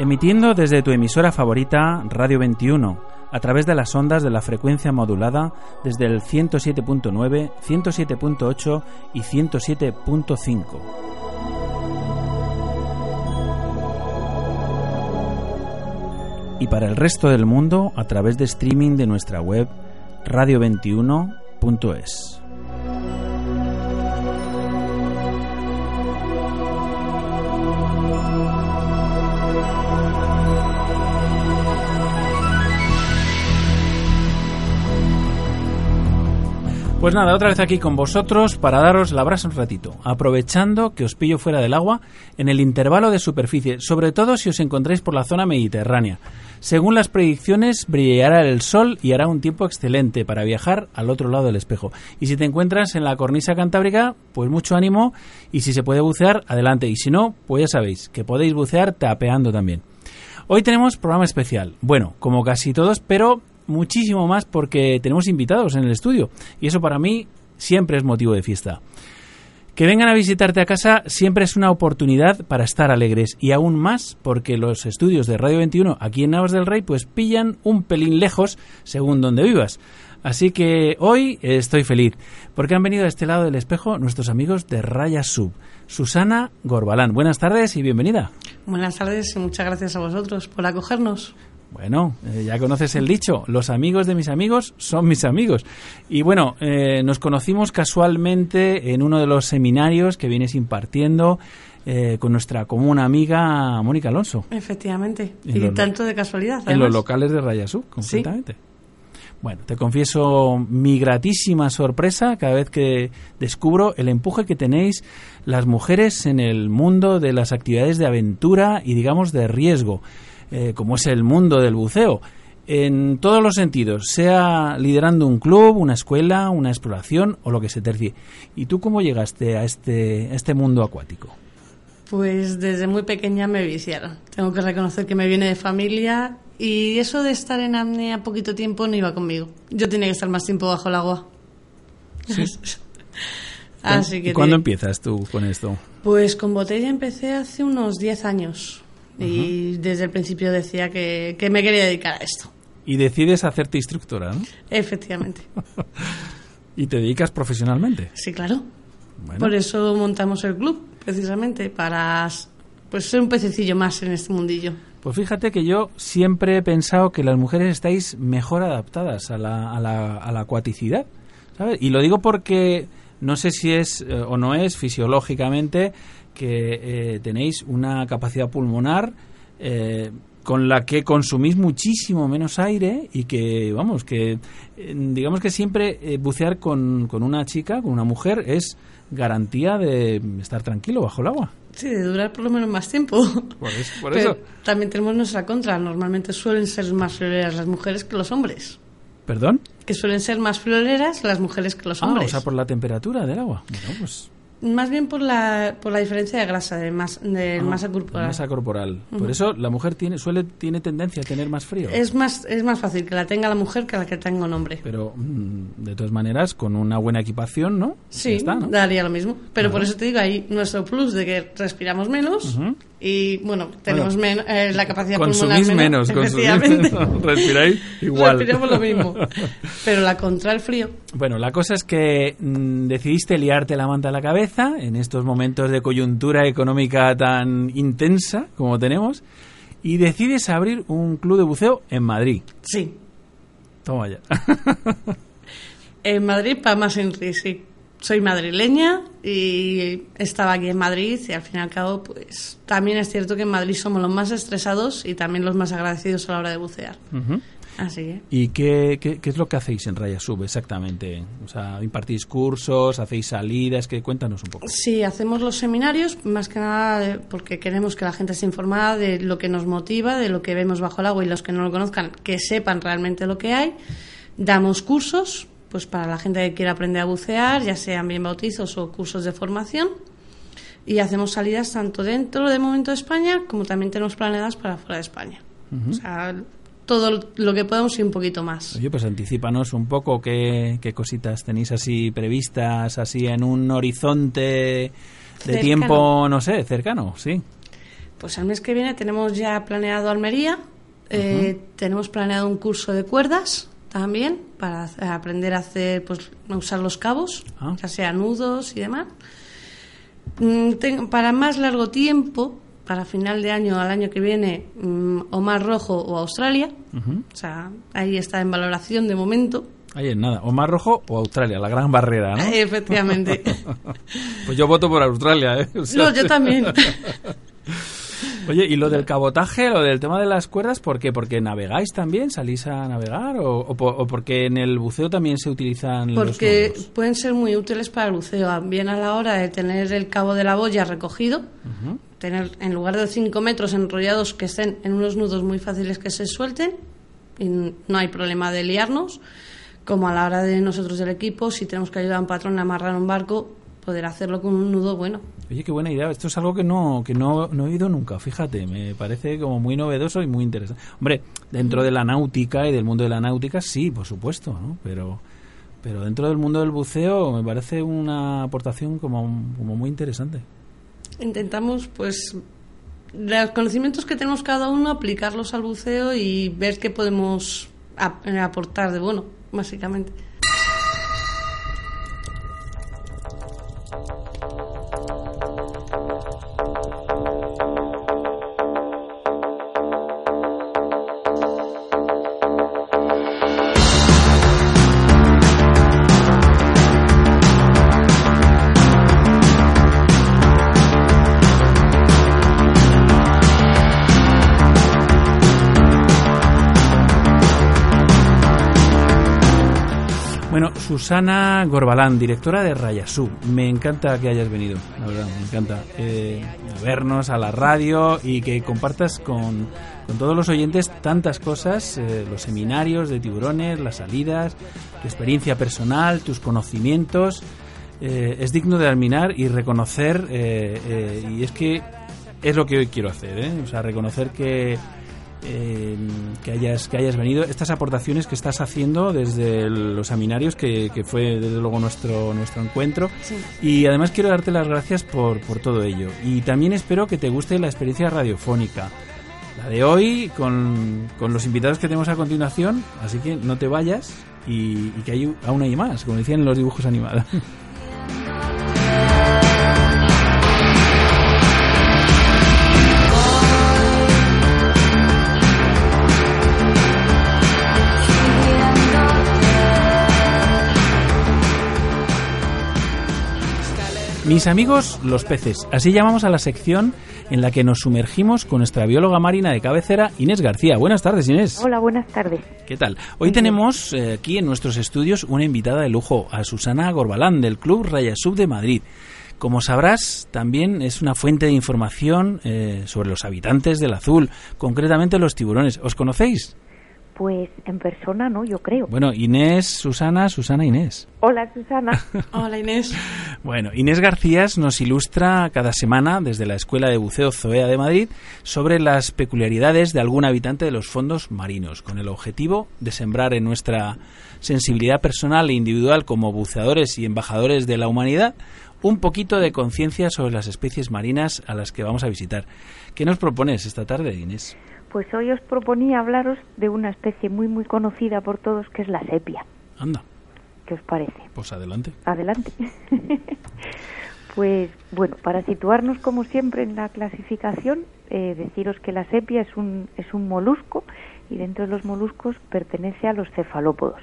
Emitiendo desde tu emisora favorita, Radio 21, a través de las ondas de la frecuencia modulada desde el 107.9, 107.8 y 107.5. Y para el resto del mundo a través de streaming de nuestra web radio21.es. Pues nada, otra vez aquí con vosotros para daros la brasa un ratito, aprovechando que os pillo fuera del agua en el intervalo de superficie, sobre todo si os encontráis por la zona mediterránea. Según las predicciones, brillará el sol y hará un tiempo excelente para viajar al otro lado del espejo. Y si te encuentras en la cornisa cantábrica, pues mucho ánimo y si se puede bucear, adelante. Y si no, pues ya sabéis que podéis bucear tapeando también. Hoy tenemos programa especial. Bueno, como casi todos, pero muchísimo más porque tenemos invitados en el estudio y eso para mí siempre es motivo de fiesta. Que vengan a visitarte a casa siempre es una oportunidad para estar alegres y aún más porque los estudios de Radio 21 aquí en Navas del Rey pues pillan un pelín lejos según donde vivas. Así que hoy estoy feliz porque han venido a este lado del espejo nuestros amigos de Raya Sub. Susana Gorbalán, buenas tardes y bienvenida. Buenas tardes y muchas gracias a vosotros por acogernos. Bueno, eh, ya conoces el dicho, los amigos de mis amigos son mis amigos. Y bueno, eh, nos conocimos casualmente en uno de los seminarios que vienes impartiendo eh, con nuestra común amiga Mónica Alonso. Efectivamente, y tanto de casualidad. En los locales de Rayasú, completamente. Bueno, te confieso mi gratísima sorpresa cada vez que descubro el empuje que tenéis las mujeres en el mundo de las actividades de aventura y digamos de riesgo. Eh, como es el mundo del buceo, en todos los sentidos, sea liderando un club, una escuela, una exploración o lo que se tercie. ¿Y tú cómo llegaste a este, este mundo acuático? Pues desde muy pequeña me viciaron. Tengo que reconocer que me viene de familia y eso de estar en apnea poquito tiempo no iba conmigo. Yo tenía que estar más tiempo bajo el agua. Así que ¿Y cuándo empiezas tú con esto? Pues con botella empecé hace unos 10 años y desde el principio decía que, me quería dedicar a esto. Y decides hacerte instructora, ¿no? Efectivamente. ¿Y te dedicas profesionalmente? Sí, claro. Por eso montamos el club, precisamente, para pues ser un pececillo más en este mundillo. Pues fíjate que yo siempre he pensado que las mujeres estáis mejor adaptadas a la, a la, a la acuaticidad, ¿sabes? Y lo digo porque no sé si es eh, o no es fisiológicamente que eh, tenéis una capacidad pulmonar eh, con la que consumís muchísimo menos aire y que, vamos, que eh, digamos que siempre bucear con, con, una chica, con una mujer, es garantía de estar tranquilo bajo el agua. Sí, de durar por lo menos más tiempo. Por eso. También tenemos nuestra contra. Normalmente suelen ser más flioreras las mujeres que los hombres. ¿Perdón? Que suelen ser más floreras las mujeres que los hombres. Ah, o sea, por la temperatura del agua. Bueno, pues Más bien por la, por la diferencia de grasa, de, mas, de Ah, masa corporal. Masa corporal. Por eso la mujer tiene suele tiene tendencia a tener más frío. Es más, es más fácil que la tenga la mujer que la que tenga un hombre. Pero mm, de todas maneras, con una buena equipación, ¿no? Sí, Ya está, ¿no? daría lo mismo. Pero por eso te digo, ahí nuestro plus de que respiramos menos y, bueno, tenemos men- eh, la capacidad Consumís pulmonar menos, consumís efectivamente. menos. Respiráis igual. Respiramos lo mismo. Pero la contra el frío, Bueno, la cosa es que mm, decidiste liarte la manta a la cabeza en estos momentos de coyuntura económica tan intensa como tenemos y decides abrir un club de buceo en Madrid. sí. Toma ya. En Madrid, para más en sí. Soy madrileña y estaba aquí en Madrid y al fin y al cabo, pues también es cierto que en Madrid somos los más estresados y también los más agradecidos a la hora de bucear. Así que, ¿Y qué, qué, qué es lo que hacéis en Raya Sub exactamente? O sea, ¿impartís cursos? ¿Hacéis salidas? Que Cuéntanos un poco. sí, hacemos los seminarios más que nada de- porque queremos que la gente esté informada de lo que nos motiva, de lo que vemos bajo el agua y los que no lo conozcan, que sepan realmente lo que hay. Damos cursos, pues para la gente que quiera aprender a bucear, ya sean bien bautizos o cursos de formación. Y hacemos salidas tanto dentro de momento de España como también tenemos planeadas para fuera de España. O sea, todo lo que podemos y un poquito más. Oye, pues anticipanos un poco qué, qué cositas tenéis así previstas, así en un horizonte de Cercano. tiempo, no sé, cercano, sí. Pues el mes que viene tenemos ya planeado Almería, eh, tenemos planeado un curso de cuerdas también para aprender a hacer, pues, a usar los cabos, Ah. ya sea nudos y demás. Mm, para más largo tiempo, para final de año al año que viene, mm, o Mar Rojo o Australia. O sea, ahí está en valoración de momento. Ahí en nada, o Mar Rojo o Australia, la gran barrera, ¿no? Efectivamente. Pues yo voto por Australia, ¿eh? O sea, no, yo también. Oye, ¿y lo del cabotaje, lo del tema de las cuerdas, por qué? ¿Porque navegáis también? ¿Salís a navegar? ¿O, o o porque en el buceo también se utilizan Porque los nudos? pueden ser muy útiles para el buceo, bien a la hora de tener el cabo de la boya recogido, tener en lugar de 5 metros enrollados que estén en unos nudos muy fáciles que se suelten y no hay problema de liarnos, como a la hora de nosotros del equipo, si tenemos que ayudar a un patrón a amarrar un barco, poder hacerlo con un nudo bueno. Oye, qué buena idea. Esto es algo que no, que no, no he oído nunca, fíjate. Me parece como muy novedoso y muy interesante. Hombre, dentro de la náutica y del mundo de la náutica, sí, por supuesto, ¿no? Pero, pero dentro del mundo del buceo me parece una aportación como, como muy interesante. Intentamos, pues, los conocimientos que tenemos cada uno, aplicarlos al buceo y ver qué podemos ap- aportar de bueno, básicamente. Susana Gorbalán, directora de Rayasub. Me encanta que hayas venido, la verdad, me encanta eh, vernos a la radio y que compartas con, con todos los oyentes tantas cosas, eh, los seminarios de tiburones, las salidas, tu experiencia personal, tus conocimientos. Eh, es digno de admirar y reconocer, y es que es lo que hoy quiero hacer, o sea, reconocer que eh, que hayas que hayas venido. Estas aportaciones que estás haciendo desde el- los seminarios que, que fue desde luego nuestro nuestro encuentro. Y además quiero darte las gracias por, por todo ello. Y también espero que te guste la experiencia radiofónica la de hoy con, con los invitados que tenemos a continuación. Así que no te vayas y, y que hay, aún hay más como decían los dibujos animados Mis amigos los peces, así llamamos a la sección en la que nos sumergimos con nuestra bióloga marina de cabecera, Inés García. Buenas tardes, Inés. Hola, buenas tardes. ¿Qué tal? Hoy tenemos eh, aquí en nuestros estudios una invitada de lujo, a Susana Gorbalán, del Club Rayasub de Madrid. Como sabrás, también es una fuente de información eh, sobre los habitantes del azul, concretamente los tiburones. ¿Os conocéis? Pues en persona no, yo creo. Bueno, Inés, Susana, Susana, Inés. Hola, Susana. Hola Inés. Bueno, Inés García nos ilustra cada semana desde la Escuela de Buceo Zoea de Madrid sobre las peculiaridades de algún habitante de los fondos marinos, con el objetivo de sembrar en nuestra sensibilidad personal e individual como buceadores y embajadores de la humanidad un poquito de conciencia sobre las especies marinas a las que vamos a visitar. ¿Qué nos propones esta tarde, Inés? Pues hoy os proponía hablaros de una especie muy muy conocida por todos que es la sepia. Anda. ¿Qué os parece? Pues adelante. Adelante. pues bueno, para situarnos como siempre en la clasificación, eh, deciros que la sepia es un, es un molusco y dentro de los moluscos pertenece a los cefalópodos.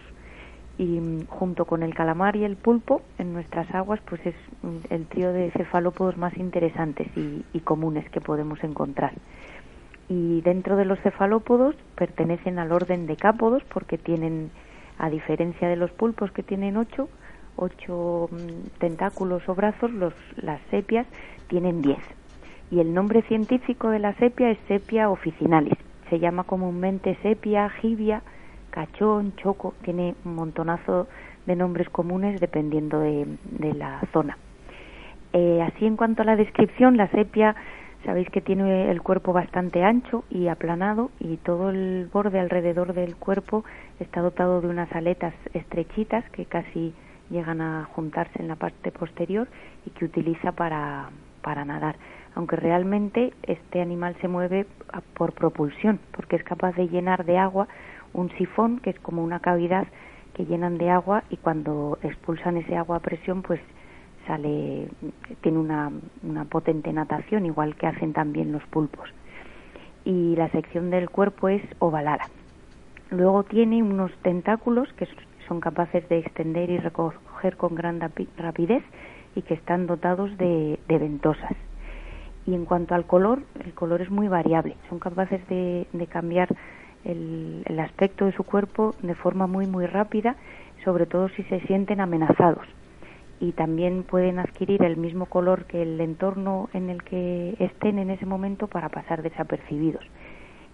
Y mm, junto con el calamar y el pulpo en nuestras aguas, pues es mm, el trío de cefalópodos más interesantes y, y comunes que podemos encontrar. Y dentro de los cefalópodos pertenecen al orden de cápodos porque tienen a diferencia de los pulpos que tienen ocho, ocho mm, tentáculos o brazos, los, las sepias tienen diez. Y el nombre científico de la sepia es sepia officinalis. Se llama comúnmente sepia, jibia, cachón, choco. Tiene un montonazo de nombres comunes dependiendo de, de la zona. Eh, así en cuanto a la descripción, la sepia Sabéis que tiene el cuerpo bastante ancho y aplanado y todo el borde alrededor del cuerpo está dotado de unas aletas estrechitas que casi llegan a juntarse en la parte posterior y que utiliza para, para nadar. Aunque realmente este animal se mueve por propulsión, porque es capaz de llenar de agua un sifón, que es como una cavidad que llenan de agua y cuando expulsan ese agua a presión, pues sale, tiene una, potente natación, igual que hacen también los pulpos. Y la sección del cuerpo es ovalada. Luego tiene unos tentáculos que son capaces de extender y recoger con gran rapidez y que están dotados de, ventosas. Y en cuanto al color, el color es muy variable. Son capaces de, de cambiar el, el, aspecto de su cuerpo de forma muy, muy rápida, sobre todo si se sienten amenazados y también pueden adquirir el mismo color que el entorno en el que estén en ese momento para pasar desapercibidos.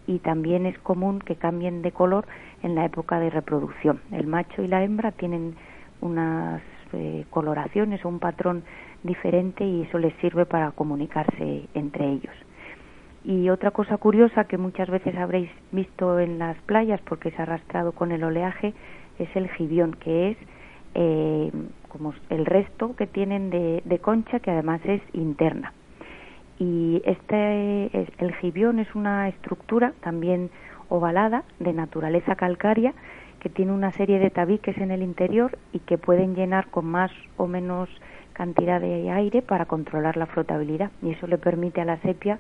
Y también es común que cambien de color en la época de reproducción. El macho y la hembra tienen unas eh, coloraciones o un patrón diferente y eso les sirve para comunicarse entre ellos. Y otra cosa curiosa que muchas veces habréis visto en las playas porque es arrastrado con el oleaje es el gibión, que es eh, como el resto que tienen de, concha, que además es interna. Y este, el gibión es una estructura también ovalada, de naturaleza calcárea, que tiene una serie de tabiques en el interior y que pueden llenar con más o menos cantidad de aire para controlar la flotabilidad. Y eso le permite a la sepia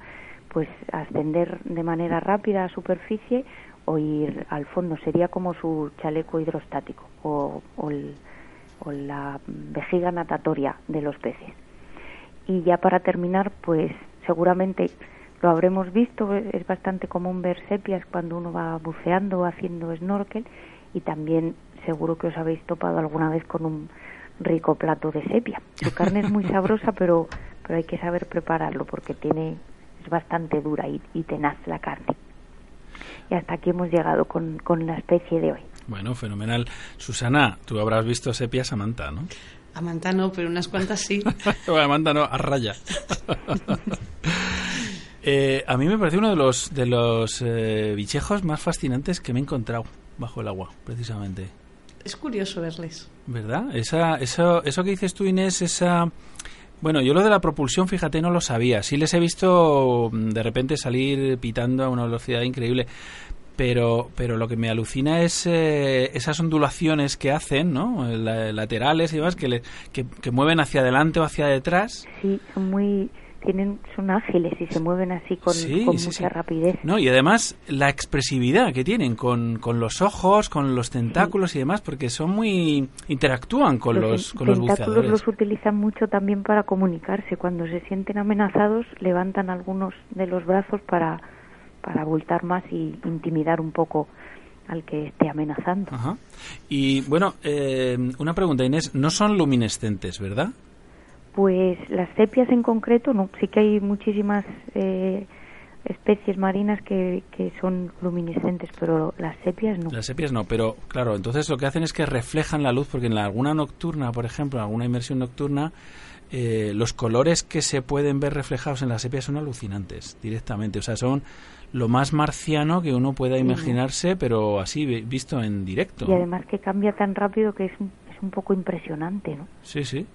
pues ascender de manera rápida a superficie o ir al fondo. Sería como su chaleco hidrostático o, o el, o la vejiga natatoria de los peces. Y ya para terminar, pues seguramente lo habremos visto, es bastante común ver sepias cuando uno va buceando o haciendo snorkel y también seguro que os habéis topado alguna vez con un rico plato de sepia. Su carne es muy sabrosa, pero, pero hay que saber prepararlo porque tiene es bastante dura y, y tenaz la carne. Y hasta aquí hemos llegado con, con la especie de hoy. Bueno, fenomenal. Susana, tú habrás visto sepias a manta, ¿no? A manta no, pero unas cuantas sí. a manta no, a raya. eh, a mí me parece uno de los, de los eh, bichejos más fascinantes que me he encontrado bajo el agua, precisamente. Es curioso verles. ¿Verdad? Esa, eso, eso que dices tú, Inés, esa... Bueno, yo lo de la propulsión, fíjate, no lo sabía. Sí les he visto mm, de repente salir pitando a una velocidad increíble pero pero lo que me alucina es eh, esas ondulaciones que hacen, ¿no? laterales y demás que, le, que, que mueven hacia adelante o hacia detrás. Sí, son muy tienen son ágiles y se mueven así con, Sí, con sí, mucha sí. rapidez. No, y además la expresividad que tienen con, con los ojos, con los tentáculos y demás, porque son muy interactúan con los, con los tentáculos buceadores. los utilizan mucho también para comunicarse. Cuando se sienten amenazados, levantan algunos de los brazos para para abultar más y intimidar un poco al que esté amenazando. Ajá. Y bueno, eh, una pregunta, Inés, no son luminescentes, ¿verdad? Pues las sepias en concreto, no, sí que hay muchísimas eh, especies marinas que, que son luminiscentes, pero las sepias no. Las sepias no, pero claro, entonces lo que hacen es que reflejan la luz, porque en la alguna nocturna, por ejemplo, en alguna inmersión nocturna, eh, los colores que se pueden ver reflejados en las sepias son alucinantes directamente. O sea, son lo más marciano que uno pueda imaginarse, pero así vi- visto en directo. Y además que cambia tan rápido que es un, es un poco impresionante, ¿no? Sí, sí.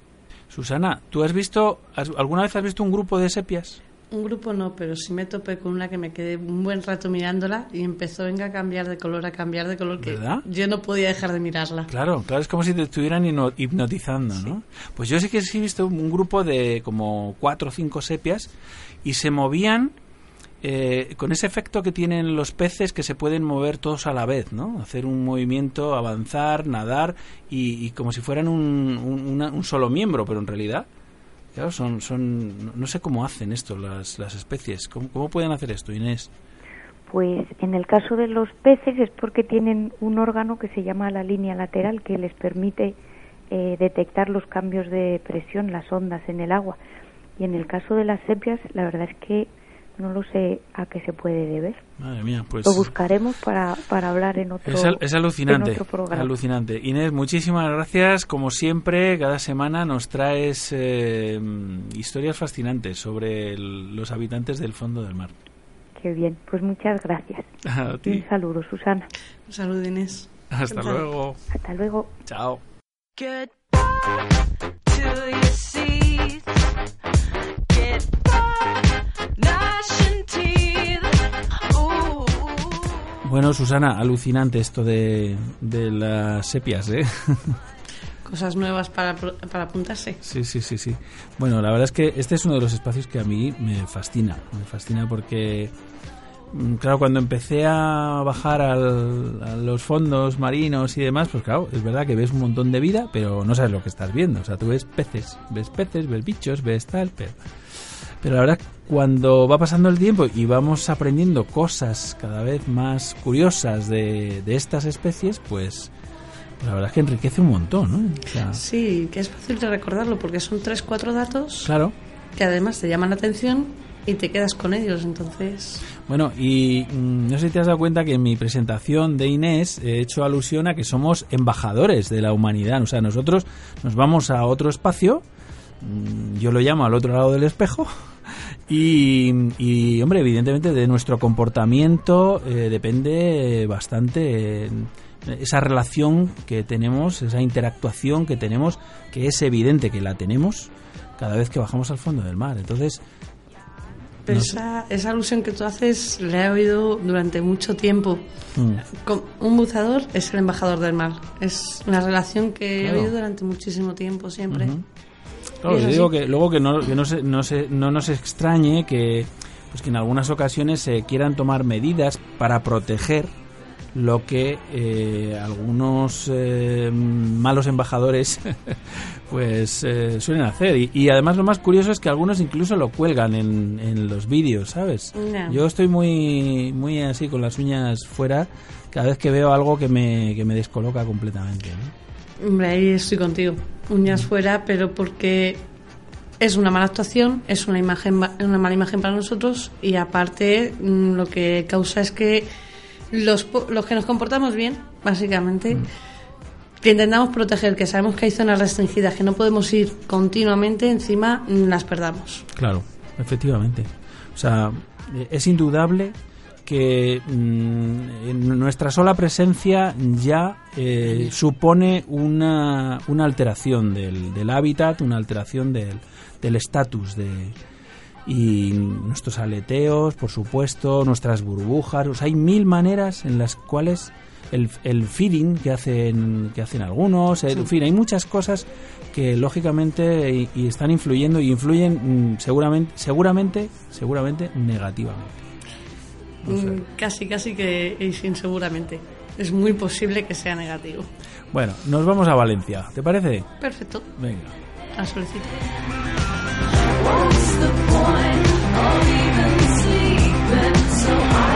Susana, ¿tú has visto, has- alguna vez has visto un grupo de sepias? Un grupo no, pero sí me topé con una que me quedé un buen rato mirándola y empezó venga a cambiar de color, a cambiar de color, que ¿Verdad? yo no podía dejar de mirarla. Claro, claro, es como si te estuvieran hipno- hipnotizando, ¿no? Pues yo sí que sí he visto un grupo de como cuatro o cinco sepias y se movían eh, con ese efecto que tienen los peces que se pueden mover todos a la vez, ¿no? Hacer un movimiento, avanzar, nadar y, y como si fueran un, un- una- un solo miembro, pero en realidad, claro, son, son, no- sé cómo hacen esto las, las especies. ¿Cómo, ¿Cómo pueden hacer esto, Inés? Pues en el caso de los peces es porque tienen un órgano que se llama la línea lateral que les permite eh, detectar los cambios de presión, las ondas en el agua. Y en el caso de las sepias, la verdad es que no lo sé a qué se puede deber. Madre mía, pues... Lo buscaremos para, para hablar en otro, Es, al- es alucinante, en otro programa. alucinante. Inés, muchísimas gracias. Como siempre, cada semana nos traes eh, historias fascinantes sobre el- los habitantes del fondo del mar. Qué bien, pues muchas gracias. A Y ti. un saludo, Susana. Salud, Inés. Hasta luego. Hasta luego. Chao. Goodbye to your seats. Bueno, Susana, alucinante esto de, de las sepias, ¿eh? Cosas nuevas para, para apuntarse. Sí, sí, sí, sí. Bueno, la verdad es que este es uno de los espacios que a mí me fascina. Me fascina porque, mm, claro, cuando empecé a bajar al- a los fondos marinos y demás, pues claro, es verdad que ves un montón de vida, pero no sabes lo que estás viendo. O sea, tú ves peces, ves peces, ves bichos, ves tal, pero... Pero la verdad, cuando va pasando el tiempo y vamos aprendiendo cosas cada vez más curiosas de, de estas especies, pues la verdad es que enriquece un montón, ¿no? O sea, Sí, que es fácil de recordarlo porque son tres, cuatro datos claro. que además te llaman la atención y te quedas con ellos. Entonces, Bueno, y mm, no sé si te has dado cuenta que en mi presentación de Inés he hecho alusión a que somos embajadores de la humanidad. O sea, nosotros nos vamos a otro espacio, yo lo llamo al otro lado del espejo, y, y, hombre, evidentemente de nuestro comportamiento eh, depende bastante eh, esa relación que tenemos, esa interactuación que tenemos, que es evidente que la tenemos cada vez que bajamos al fondo del mar. Entonces, No sé. esa, esa alusión que tú haces la he oído durante mucho tiempo. mm, Un buzador es el embajador del mar. Es una relación que Claro. he oído durante muchísimo tiempo, siempre. Ujú. Claro, yo que luego que no, que no, se, no, se- no nos extrañe que, pues que en algunas ocasiones se quieran tomar medidas para proteger lo que eh, algunos eh, malos embajadores pues eh, suelen hacer y, y además lo más curioso es que algunos incluso lo cuelgan en, en los vídeos sabes yo estoy muy muy así con las uñas fuera cada vez que veo algo que me, que me descoloca completamente ¿no? Hombre, ahí estoy contigo. Uñas fuera, pero porque es una mala actuación, es una imagen ma- una mala imagen para nosotros y aparte mm, lo que causa es que los, los que nos comportamos bien, básicamente, que intentamos proteger, que sabemos que hay zonas restringidas, que no podemos ir continuamente, encima mm, las perdamos. Claro, efectivamente. O sea, es indudable que mm, en nuestra sola presencia ya eh, supone una, una alteración del, del hábitat, una alteración del del estatus de y nuestros aleteos, por supuesto, nuestras burbujas, o sea, hay mil maneras en las cuales el, el feeding que hacen que hacen algunos, en fin, hay muchas cosas que lógicamente y, y están influyendo y influyen mm, seguramente seguramente seguramente negativamente. No sé. Mm, Casi, casi que y sin seguramente. Es muy posible que sea negativo. Bueno, nos vamos a Valencia, ¿te parece? Perfecto, Venga. a solicito. What's the point of even sleeping? So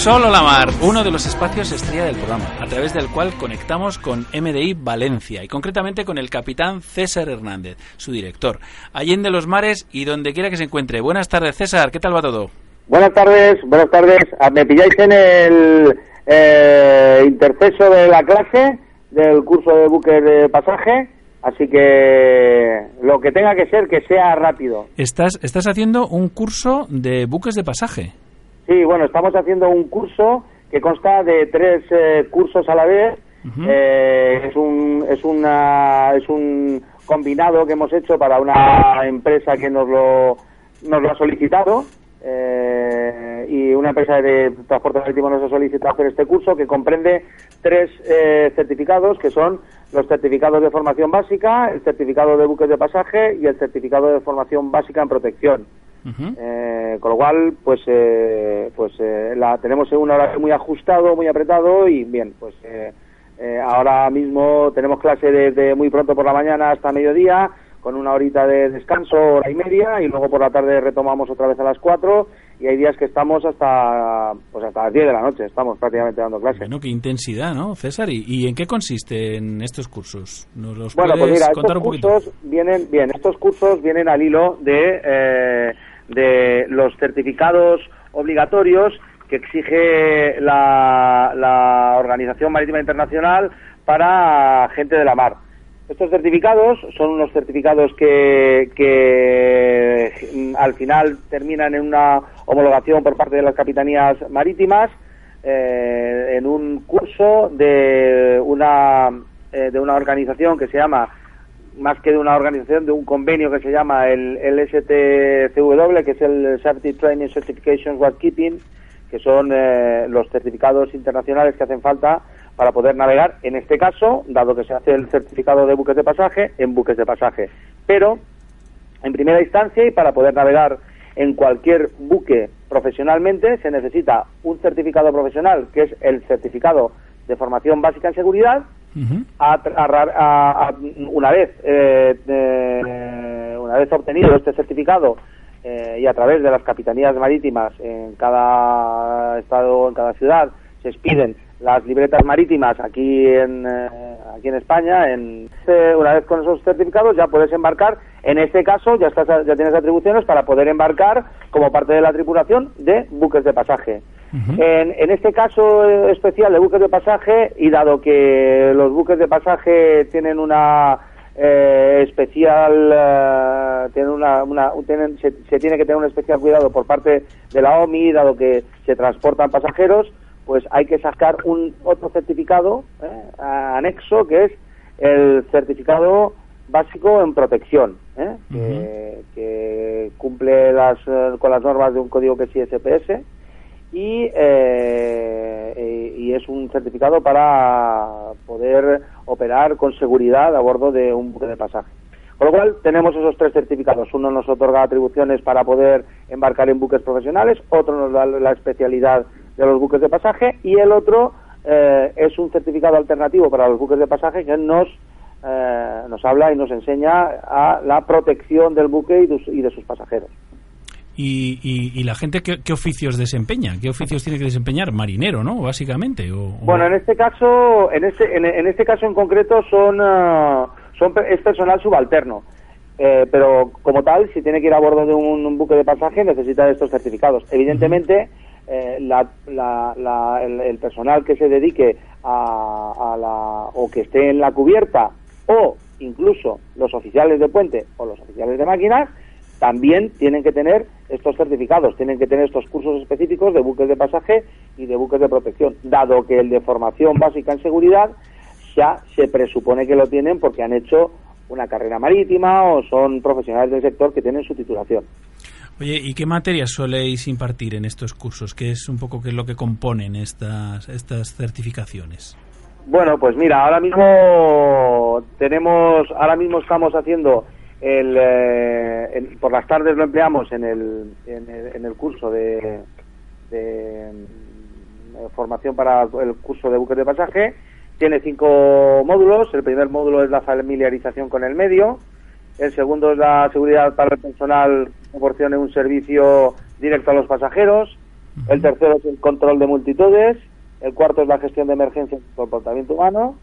Solo la Mar, uno de los espacios estrella del programa, a través del cual conectamos con MDI Valencia y concretamente con el capitán César Hernández, su director, allende los mares y donde quiera que se encuentre. Buenas tardes, César, ¿qué tal va todo? Buenas tardes, buenas tardes. Ah, Me pilláis en el eh, interceso de la clase del curso de buques de pasaje, así que lo que tenga que ser, que sea rápido. Estás, estás haciendo un curso de buques de pasaje. Sí, bueno, estamos haciendo un curso que consta de tres eh, cursos a la vez. Eh, es un es una es un combinado que hemos hecho para una empresa que nos lo nos lo ha solicitado eh, y una empresa de transporte marítimo nos ha solicitado hacer este curso que comprende tres eh, certificados que son los certificados de formación básica, el certificado de buques de pasaje y el certificado de formación básica en protección. Eh, con lo cual, pues, eh, pues eh, la tenemos en un horario muy ajustado, muy apretado y bien, pues eh, eh, ahora mismo tenemos clase desde muy pronto por la mañana hasta mediodía, con una horita de descanso, hora y media, y luego por la tarde retomamos otra vez a las 4 y hay días que estamos hasta pues hasta las 10 de la noche, estamos prácticamente dando clase. Bueno, qué intensidad, ¿no, César? ¿Y, y en qué consisten estos cursos? ¿Nos los Bueno, pues mira, contar estos un poquito? cursos vienen, bien, estos cursos vienen al hilo de, eh, de los certificados obligatorios que exige la, Organización Marítima Internacional para gente de la mar. Estos certificados son unos certificados que, que mm, al final terminan en una homologación por parte de las capitanías marítimas eh, en un curso de una eh, de una organización que se llama más que de una organización de un convenio que se llama el, el STCW que es el Safety Training Certification Keeping que son eh, los certificados internacionales que hacen falta para poder navegar en este caso dado que se hace el certificado de buques de pasaje en buques de pasaje. Pero en primera instancia y para poder navegar en cualquier buque profesionalmente se necesita un certificado profesional que es el certificado de formación básica en seguridad a- una vez eh, eh, una vez obtenido este certificado eh, y a través de las capitanías marítimas en cada estado en cada ciudad se expiden las libretas marítimas aquí en eh, aquí en España en eh, una vez con esos certificados ya puedes embarcar. En este caso ya estás ya tienes atribuciones para poder embarcar como parte de la tripulación de buques de pasaje. En, en este caso eh, especial de buques de pasaje, y dado que los buques de pasaje tienen una eh, especial, eh, tienen una, una- tienen- se, se tiene que tener un especial cuidado por parte de la OMI, dado que se transportan pasajeros, pues hay que sacar un otro certificado eh, anexo, que es el certificado básico en protección, ¿eh? que, que cumple las, eh, con las normas de un código que es ISPS y, eh, eh, y es un certificado para poder operar con seguridad a bordo de un buque de pasaje. Con lo cual tenemos esos tres certificados. Uno nos otorga atribuciones para poder embarcar en buques profesionales, otro nos da la especialidad de los buques de pasaje y el otro eh, es un certificado alternativo para los buques de pasaje que nos eh, nos habla y nos enseña a la protección del buque y de, y de sus pasajeros. ¿Y, y, y la gente ¿qué, qué oficios desempeña? ¿Qué oficios tiene que desempeñar? Marinero, ¿no? Básicamente. O, o- Bueno, en este caso, en este, en, en este caso en concreto son, ah, son es personal subalterno. Eh, pero como tal, si tiene que ir a bordo de un, un buque de pasaje, necesita estos certificados. Evidentemente, eh, la- la- la- el, el personal que se dedique a, a la, o que esté en la cubierta, o incluso los oficiales de puente o los oficiales de máquinas, también tienen que tener estos certificados, tienen que tener estos cursos específicos de buques de pasaje y de buques de protección, dado que el de formación básica en seguridad ya se presupone que lo tienen porque han hecho una carrera marítima o son profesionales del sector que tienen su titulación. Oye, ¿y qué materias soléis impartir en estos cursos? ¿Qué es un poco qué es lo que componen estas, estas certificaciones? Bueno, pues mira, ahora mismo tenemos, ahora mismo estamos haciendo el, eh, por las tardes lo empleamos en el, en el, en el curso de, de, formación para el curso de buques de pasaje. Tiene cinco módulos. El primer módulo es la familiarización con el medio. El segundo es la seguridad para el personal que proporcione un servicio directo a los pasajeros. el tercero es el control de multitudes, el cuarto es la gestión de emergencias y comportamiento humano,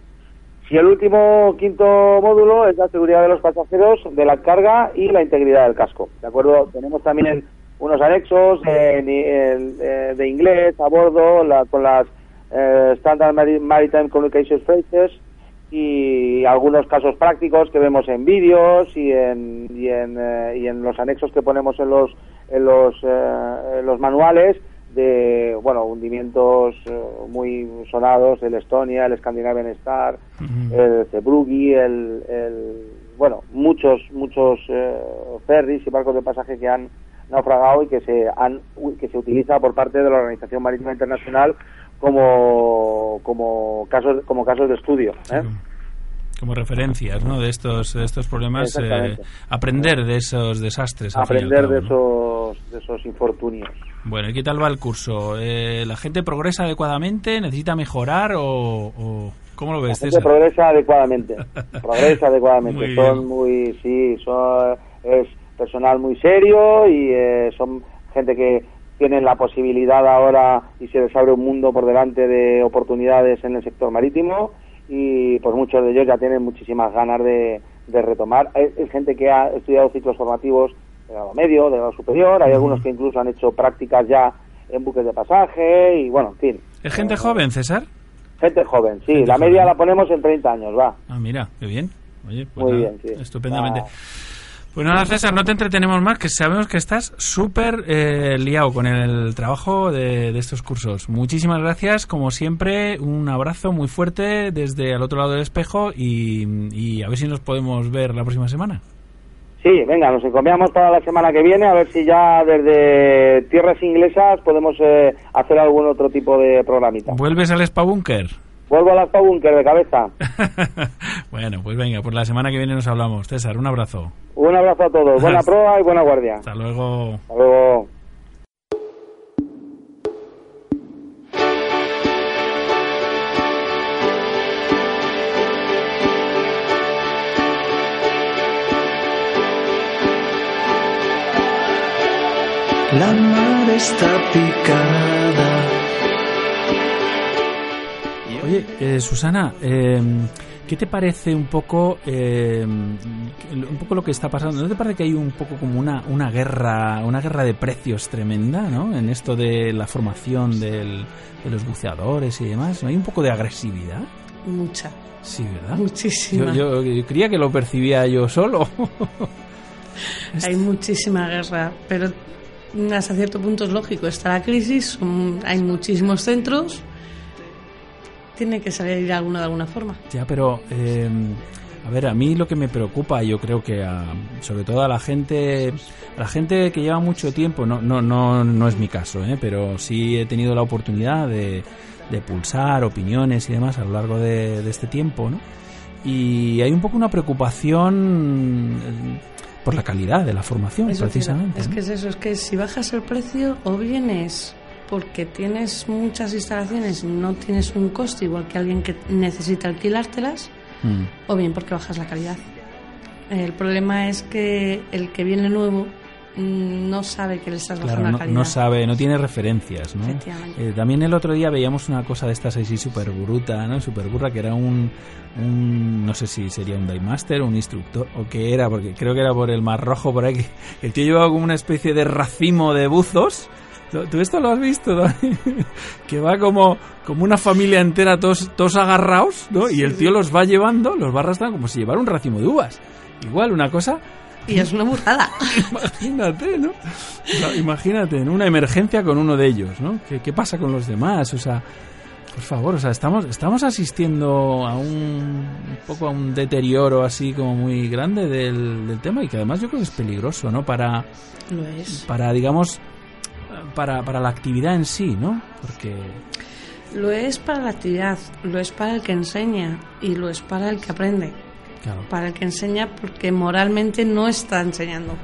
y el último, quinto módulo es la seguridad de los pasajeros, de la carga y la integridad del casco. ¿De acuerdo? Tenemos también unos anexos eh, de inglés a bordo la- con las eh, Standard Mari- Maritime Communications Phrases y algunos casos prácticos que vemos en vídeos y en, y en, eh, y en los anexos que ponemos en los, en los, eh, en los manuales de bueno hundimientos eh, muy sonados el Estonia, el Scandinavian Star, el Zeebrugge, el, el bueno muchos muchos eh, ferries y barcos de pasaje que han naufragado y que se han que se utiliza por parte de la Organización Marítima Internacional como como casos como casos de estudio. ¿eh? Como referencias, ¿no? De estos, de estos problemas, eh, aprender de esos desastres. Aprender cabo, de ¿no? esos de esos infortunios. Bueno, ¿y qué tal va el curso? Eh, ¿La gente progresa adecuadamente? ¿Necesita mejorar o, o cómo lo La ves, gente César? progresa adecuadamente. progresa adecuadamente. Muy son bien. muy, sí, son, es personal muy serio y eh, son gente que tienen la posibilidad ahora y se les abre un mundo por delante de oportunidades en el sector marítimo y pues muchos de ellos ya tienen muchísimas ganas de, de retomar. Hay, hay gente que ha estudiado ciclos formativos de grado medio, de grado superior, hay algunos que incluso han hecho prácticas ya en buques de pasaje y bueno, en fin. ¿Es gente joven, César? Gente joven, sí, Gente la media joven. la ponemos en 30 años, va. Ah, mira, qué bien. Oye, pues Muy nada, bien, sí. Estupendamente. Ah. Pues nada, César, no te entretenemos más, que sabemos que estás súper eh, liado con el trabajo de, de estos cursos. Muchísimas gracias, como siempre, un abrazo muy fuerte desde al otro lado del espejo y, y a ver si nos podemos ver la próxima semana. Sí, venga, nos encomiamos para la semana que viene a ver si ya desde tierras inglesas podemos eh, hacer algún otro tipo de programita. ¿Vuelves al Spa Bunker? Vuelvo al Aspa Bunker de cabeza. bueno, pues venga, pues la semana que viene nos hablamos. César, un abrazo. Un abrazo a todos, buena proa y buena guardia. Hasta luego. Hasta luego. La mar está picada. Oye, eh, Susana, eh, ¿qué te parece un poco eh, un poco lo que está pasando? ¿No te parece que hay un poco como una, una guerra una guerra de precios tremenda, ¿no? En esto de la formación del- de los buceadores y demás, ¿no hay un poco de agresividad? Mucha, Sí, ¿verdad? muchísima. Yo, yo- yo creía que lo percibía yo solo. Hay muchísima guerra, pero hasta cierto punto es lógico. Está la crisis, hay muchísimos centros. Tiene que salir alguno de alguna forma. Ya, pero eh, a ver, a mí lo que me preocupa, yo creo que a- sobre todo a la gente, a la gente que lleva mucho tiempo, no, no, no, no es mi caso, ¿eh? pero sí he tenido la oportunidad de, de pulsar opiniones y demás a lo largo de, de este tiempo, ¿no? Y hay un poco una preocupación eh, por la calidad de la formación, Eso precisamente. Es ¿no? que es eso, es que si bajas el precio o vienes porque tienes muchas instalaciones y no tienes un coste igual que alguien que necesita alquilártelas, Mm. o bien porque bajas la calidad. El problema es que el que viene nuevo mm, no sabe que le estás bajando Claro, la calidad. no sabe, no tiene referencias, ¿no? Eh, también el otro día veíamos una cosa de estas así súper bruta, ¿no? Súper burra, que era un, un, no sé si sería un Daymaster un instructor, o qué era, porque creo que era por el Mar Rojo, por ahí, que el tío llevaba como una especie de racimo de buzos. ¿Tú esto lo has visto? Dani? que va como, como una familia entera, todos, todos agarrados, ¿no? Y el tío los va llevando, los va arrastrando como si llevara un racimo de uvas. Igual, una cosa Y es una burrada. Imagínate, ¿no? Imagínate, en una emergencia con uno de ellos, ¿no? ¿Qué, qué pasa con los demás? O sea, por favor, o sea, estamos, estamos asistiendo a un, un poco a un deterioro así como muy grande del, del tema y que además yo creo que es peligroso, ¿no? Para, Lo es. para digamos, para, para la actividad en sí, ¿no? Porque, Lo es para la actividad, lo es para el que enseña y lo es para el que aprende. claro, Para el que enseña porque moralmente no está enseñando.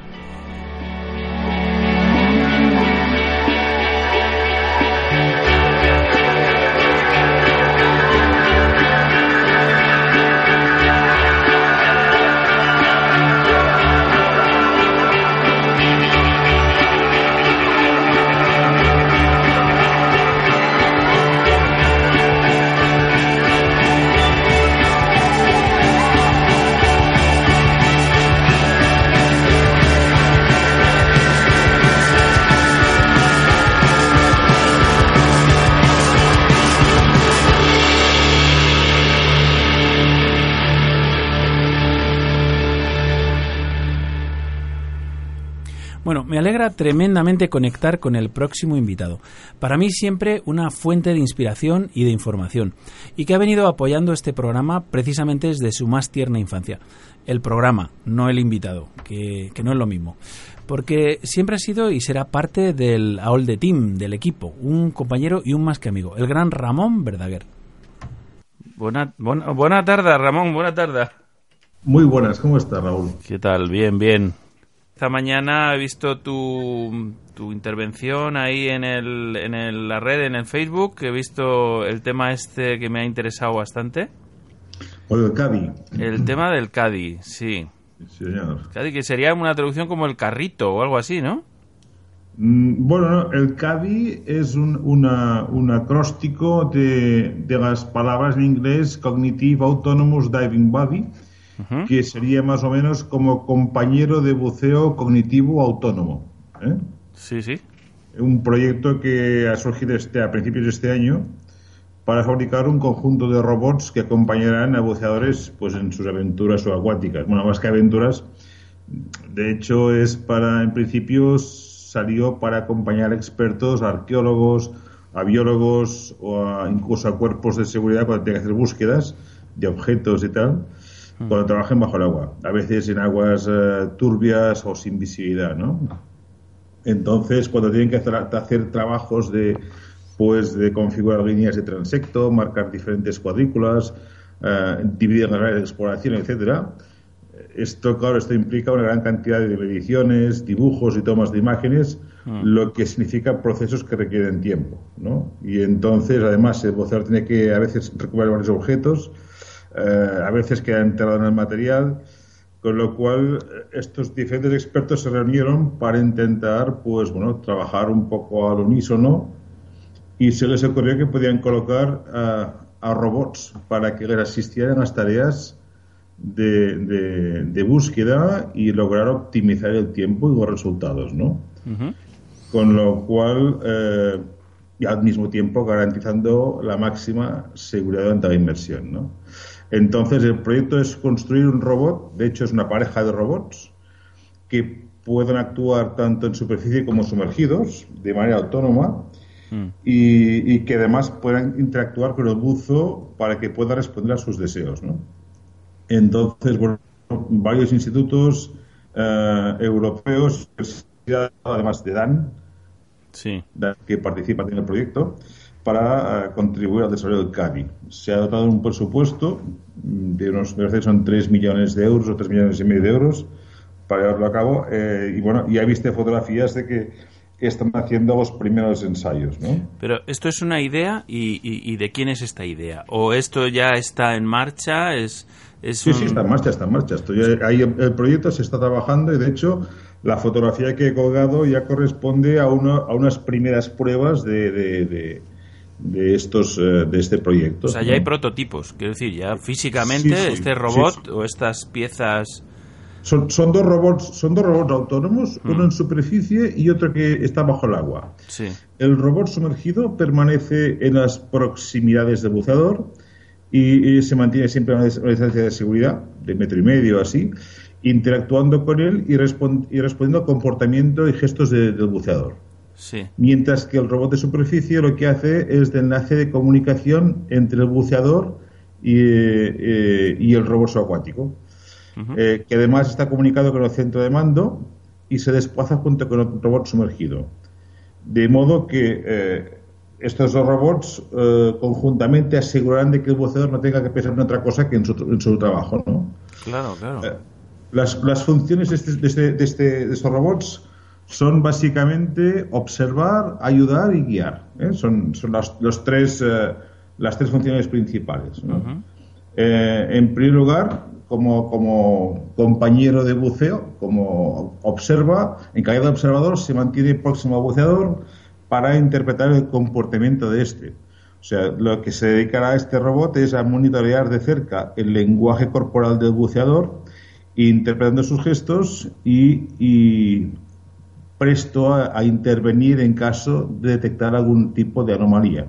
Alegra tremendamente conectar con el próximo invitado. Para mí siempre una fuente de inspiración y de información, y que ha venido apoyando este programa precisamente desde su más tierna infancia. El programa, no el invitado, que, que no es lo mismo. Porque siempre ha sido y será parte del AOL de Team, del equipo, un compañero y un más que amigo, el gran Ramón Verdaguer. Buena, buena, buena tarde, Ramón, buena tarde. Muy buenas, ¿cómo está Raúl? ¿Qué tal? Bien, bien. Esta mañana he visto tu, tu intervención ahí en, el, en el- la red, en el Facebook. He visto el tema este que me ha interesado bastante. O el Cadi. El tema del Cadi, sí. Sí, señor. Cadi, que sería una traducción como el carrito o algo así, ¿no? Mm, Bueno, no, el CADI es un, una- un acróstico de, de las palabras en inglés Cognitive Autonomous Diving Body, Que sería más o menos como compañero de buceo cognitivo autónomo. ¿eh? Sí, sí. Un proyecto que ha surgido este, a principios de este año para fabricar un conjunto de robots que acompañarán a buceadores pues, en sus aventuras subacuáticas. Bueno, más que aventuras, de hecho es para, en principio, salió para acompañar a expertos, a arqueólogos, a biólogos o a- incluso a cuerpos de seguridad cuando tengan que hacer búsquedas de objetos y tal, cuando trabajen bajo el agua. A veces en aguas eh, turbias o sin visibilidad, ¿no? Entonces, cuando tienen que hacer, hacer trabajos de, pues, de configurar líneas de transecto, marcar diferentes cuadrículas, eh, dividir las áreas de exploración, etcétera, esto, claro, esto implica una gran cantidad de mediciones, dibujos y tomas de imágenes, lo que significa procesos que requieren tiempo, ¿no? Y entonces, además, el buceador tiene que a veces recuperar varios objetos, eh, a veces queda enterrado en el material, con lo cual eh, estos diferentes expertos se reunieron para intentar, pues, bueno, trabajar un poco al unísono y se les ocurrió que podían colocar a, a robots para que les asistieran a las tareas de, de- de búsqueda y lograr optimizar el tiempo y los resultados, ¿no? Ujú. Con lo cual, eh, y al mismo tiempo garantizando la máxima seguridad durante la inmersión, ¿no? Entonces, el proyecto es construir un robot, de hecho es una pareja de robots, que puedan actuar tanto en superficie como sumergidos, de manera autónoma, Mm. y, y que además puedan interactuar con el buzo para que pueda responder a sus deseos, ¿no? Entonces, bueno, varios institutos eh, europeos, además de DAN, Sí. DAN, que participan en el proyecto, para eh, contribuir al desarrollo del CADI. Se ha dotado un presupuesto de unos, me parece que son 3 millones de euros o 3 millones y medio de euros para llevarlo a cabo. eh, y bueno, ya viste fotografías de que están haciendo los primeros ensayos, ¿no? Pero esto es una idea y, y- y de quién es esta idea? ¿O esto ya está en marcha? ¿Es, es Sí, un- sí, está en marcha, está en marcha. Estoy, ahí el, el proyecto se está trabajando y de hecho la fotografía que he colgado ya corresponde a, uno, a unas primeras pruebas de, de, de- de estos eh, de este proyecto. O sea, ya hay prototipos, quiero decir, ya físicamente Sí, sí, este robot sí. o estas piezas... Son, son dos robots, son dos robots autónomos, Mm. uno en superficie y otro que está bajo el agua. El robot sumergido permanece en las proximidades del buceador y, y se mantiene siempre a una dis- una distancia de seguridad de metro y medio así, interactuando con él y, respon- y respondiendo al comportamiento y gestos de- del buceador. Sí. Mientras que el robot de superficie lo que hace es de enlace de comunicación entre el buceador y, eh, y el robot subacuático, eh, que además está comunicado con el centro de mando y se desplaza junto con el robot sumergido. De modo que eh, estos dos robots conjuntamente asegurarán de que el buceador no tenga que pensar en otra cosa que en su, en su trabajo, ¿no? Claro, claro. Las, las funciones de, este- de este- de este- de estos robots son básicamente observar, ayudar y guiar. ¿eh? Son, son las, los tres, eh, las tres funciones principales. ¿no? Eh, en primer lugar, como, como compañero de buceo, como observa, en calidad de observador, se mantiene próximo al buceador para interpretar el comportamiento de este. O sea, lo que se dedicará a este robot es a monitorear de cerca el lenguaje corporal del buceador, interpretando sus gestos y, y presto a, a intervenir en caso de detectar algún tipo de anomalía.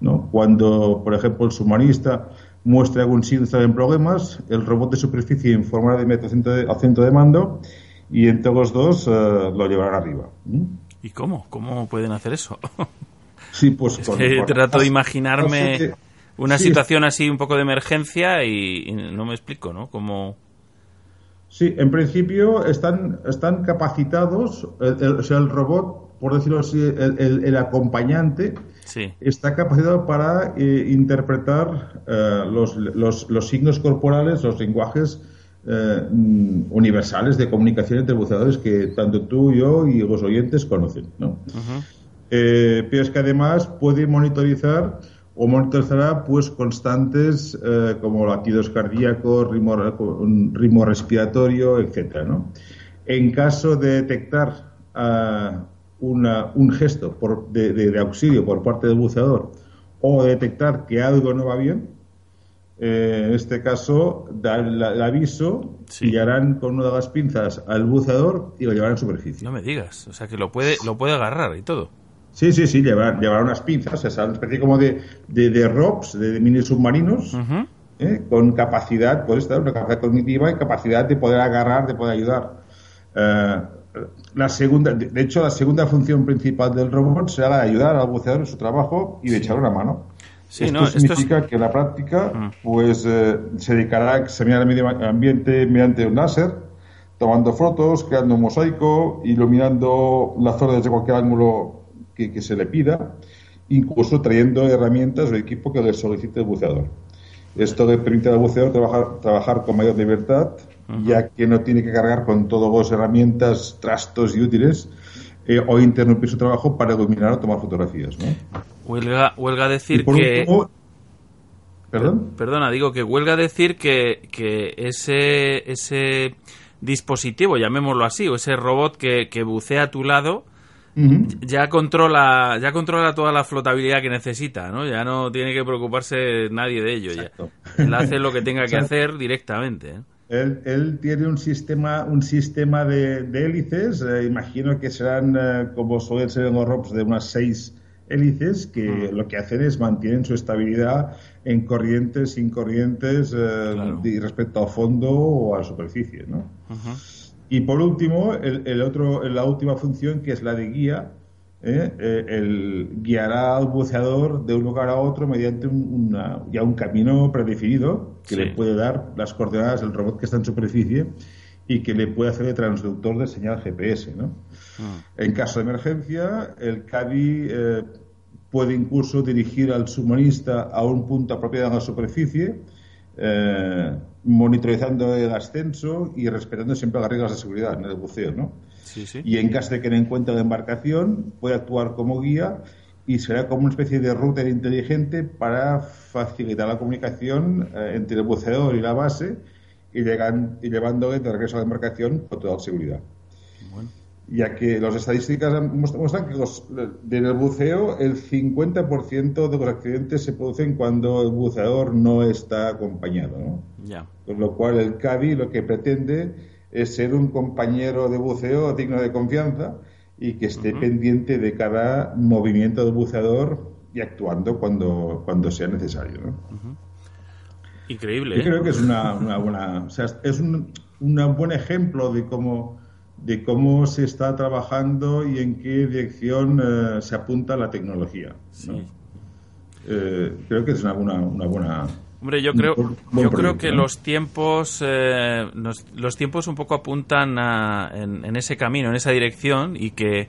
¿no? Cuando, por ejemplo, el submarinista muestra algún signo de estar en problemas, el robot de superficie informará de de, al centro de mando y entre los dos eh, lo llevarán arriba. ¿Y cómo? ¿Cómo pueden hacer eso? Sí, pues Es con- que trato de imaginarme una sí, situación así un poco de emergencia y, y no me explico, ¿no? Como... Sí, en principio están, están capacitados, el- el- o sea, el robot, por decirlo así, el, acompañante Sí. está capacitado para eh, interpretar eh, los, los- los signos corporales, los lenguajes eh, mm, universales de comunicación entre buceadores que tanto tú, yo y los oyentes conocen, ¿no? Eh, pero es que además puede monitorizar o monitorizará pues constantes eh, como latidos cardíacos, ritmo, ritmo respiratorio, etcétera, ¿no? En caso de detectar ah, una- un gesto por- de, de- de auxilio por parte del buceador o detectar que algo no va bien, eh, en este caso da el, el aviso, pillarán con una de las pinzas al buceador y lo llevarán a superficie. No me digas. O sea, que lo puede, lo puede agarrar y todo. Sí, sí, sí, llevar, llevar unas pinzas, esa especie como de, de, de ROPs, de, mini submarinos, ¿eh? con capacidad, pues esta, una capacidad cognitiva y capacidad de poder agarrar, de poder ayudar. Eh, la segunda, de hecho, la segunda función principal del robot será la de ayudar al buceador en su trabajo y de echar una mano. Sí, esto no, esto es- significa que en la práctica, pues eh, se dedicará a examinar el medio ambiente mediante un láser, tomando fotos, creando un mosaico, iluminando la zona desde cualquier ángulo que, que se le pida, incluso trayendo herramientas o equipo que le solicite el buceador. Esto le permite al buceador trabajar, trabajar con mayor libertad, ya que no tiene que cargar con todas las herramientas, trastos y útiles, eh, o interrumpir su trabajo para iluminar o tomar fotografías. ¿no? Huelga, huelga decir que... último- ¿Perdón? Perdona, digo que huelga decir que, que ese, ese dispositivo, llamémoslo así, o ese robot que, que bucea a tu lado, Ya controla, ya controla toda la flotabilidad que necesita, ¿no? Ya no tiene que preocuparse nadie de ello. Ya. Él hace lo que tenga que Exacto. hacer directamente. ¿eh? Él, él tiene un sistema, un sistema de, de hélices, eh, imagino que serán, eh, como suelen ser en los ROPs, de unas seis hélices, que lo que hacen es mantienen su estabilidad en corrientes, sin corrientes, eh, y respecto al fondo o a la superficie, ¿no? Y por último, el, el otro, la última función, que es la de guía, ¿eh? Eh, el guiará al buceador de un lugar a otro mediante un, una- ya un camino predefinido que Sí. le puede dar las coordenadas del robot que está en superficie y que le puede hacer de transductor de señal GPS. ¿no? En caso de emergencia, el CADI eh, puede incluso dirigir al submarista a un punto apropiado en la superficie, eh, monitorizando el ascenso y respetando siempre las reglas de seguridad en el buceo. ¿no? Sí, sí. Y en caso de que no encuentre la embarcación, puede actuar como guía y será como una especie de router inteligente para facilitar la comunicación eh, entre el buceador y la base y, llegan, y llevándole de regreso a la embarcación con toda seguridad. Ya que las estadísticas muestran que los, en el buceo el 50% de los accidentes se producen cuando el buceador no está acompañado. ¿no? Ya. Con lo cual el CADI lo que pretende es ser un compañero de buceo digno de confianza y que esté pendiente de cada movimiento del buceador y actuando cuando, cuando sea necesario. ¿no? Increíble. Yo ¿eh? creo que es una, una buena, o sea, es un, una buen ejemplo de cómo de cómo se está trabajando y en qué dirección eh, se apunta la tecnología. ¿no? Eh, creo que es una, buena- una buena Hombre, yo creo, yo creo que ¿no? los tiempos, eh, los tiempos un poco apuntan a- en, en ese camino, en esa dirección, y que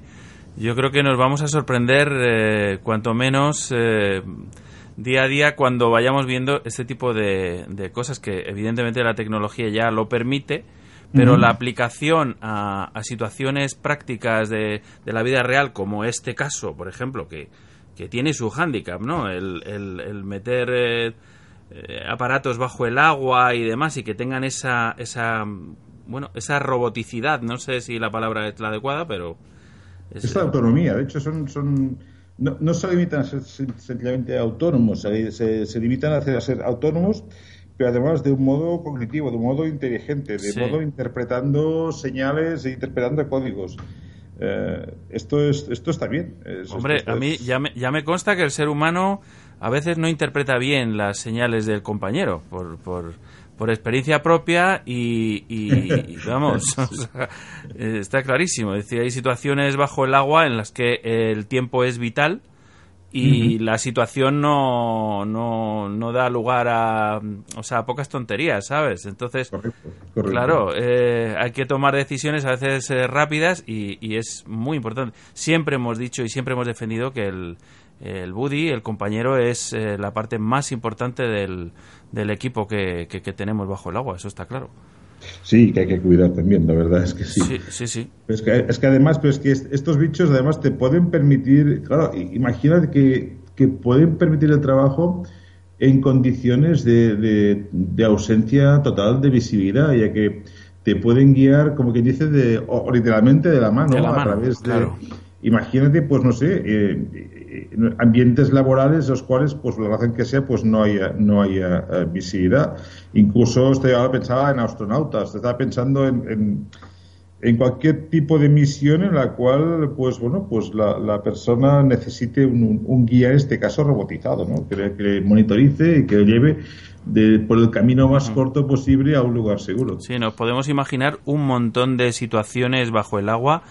yo creo que nos vamos a sorprender, eh, cuanto menos eh, día a día, cuando vayamos viendo este tipo de, de cosas que evidentemente la tecnología ya lo permite, pero la aplicación a, a situaciones prácticas de, de la vida real, como este caso, por ejemplo, que, que tiene su hándicap, ¿no? El, el- el meter eh, eh, aparatos bajo el agua y demás y que tengan esa, esa, bueno, esa roboticidad, no sé si la palabra es la adecuada, pero... es- Es la autonomía, de hecho son, son no, no se limitan a ser sen- sencillamente autónomos, se, se- se limitan a, hacer- a ser autónomos, pero además de un modo cognitivo, de un modo inteligente, de Sí. modo interpretando señales e interpretando códigos. Eh, esto es esto está bien. Es- Hombre, esto a es- mí ya me, ya me consta que el ser humano a veces no interpreta bien las señales del compañero, por, por, por experiencia propia y, y- y, vamos, o sea, eh, está clarísimo. Es decir, hay situaciones bajo el agua en las que el tiempo es vital y la situación no, no, no da lugar a, o sea, a pocas tonterías, ¿sabes? Entonces, Correcto, correcto. claro, eh, hay que tomar decisiones a veces eh, rápidas y, y es muy importante. Siempre hemos dicho y siempre hemos defendido que el, el buddy, el compañero, es eh, la parte más importante del, del equipo que, que- que tenemos bajo el agua, eso está claro. Sí, que hay que cuidar también, la verdad es que sí. Sí, sí, sí. Es que, es que además, pero es que est- estos bichos además te pueden permitir, claro, imagínate que, que pueden permitir el trabajo en condiciones de, de- de ausencia total de visibilidad, ya que te pueden guiar, como quien dice, de, o, literalmente de la mano, De la a través de... Imagínate, pues no sé, eh, eh, ambientes laborales los cuales, pues por la razón que sea, pues no haya, no haya eh, visibilidad. Incluso estoy ahora pensaba en astronautas, estaba pensando en, en, en cualquier tipo de misión en la cual, pues bueno, pues la, la persona necesite un, un- guía, en este caso robotizado, ¿no? Que, que le monitorice y que le lleve de- por el camino más corto posible a un lugar seguro. Sí, nos podemos imaginar un montón de situaciones bajo el agua,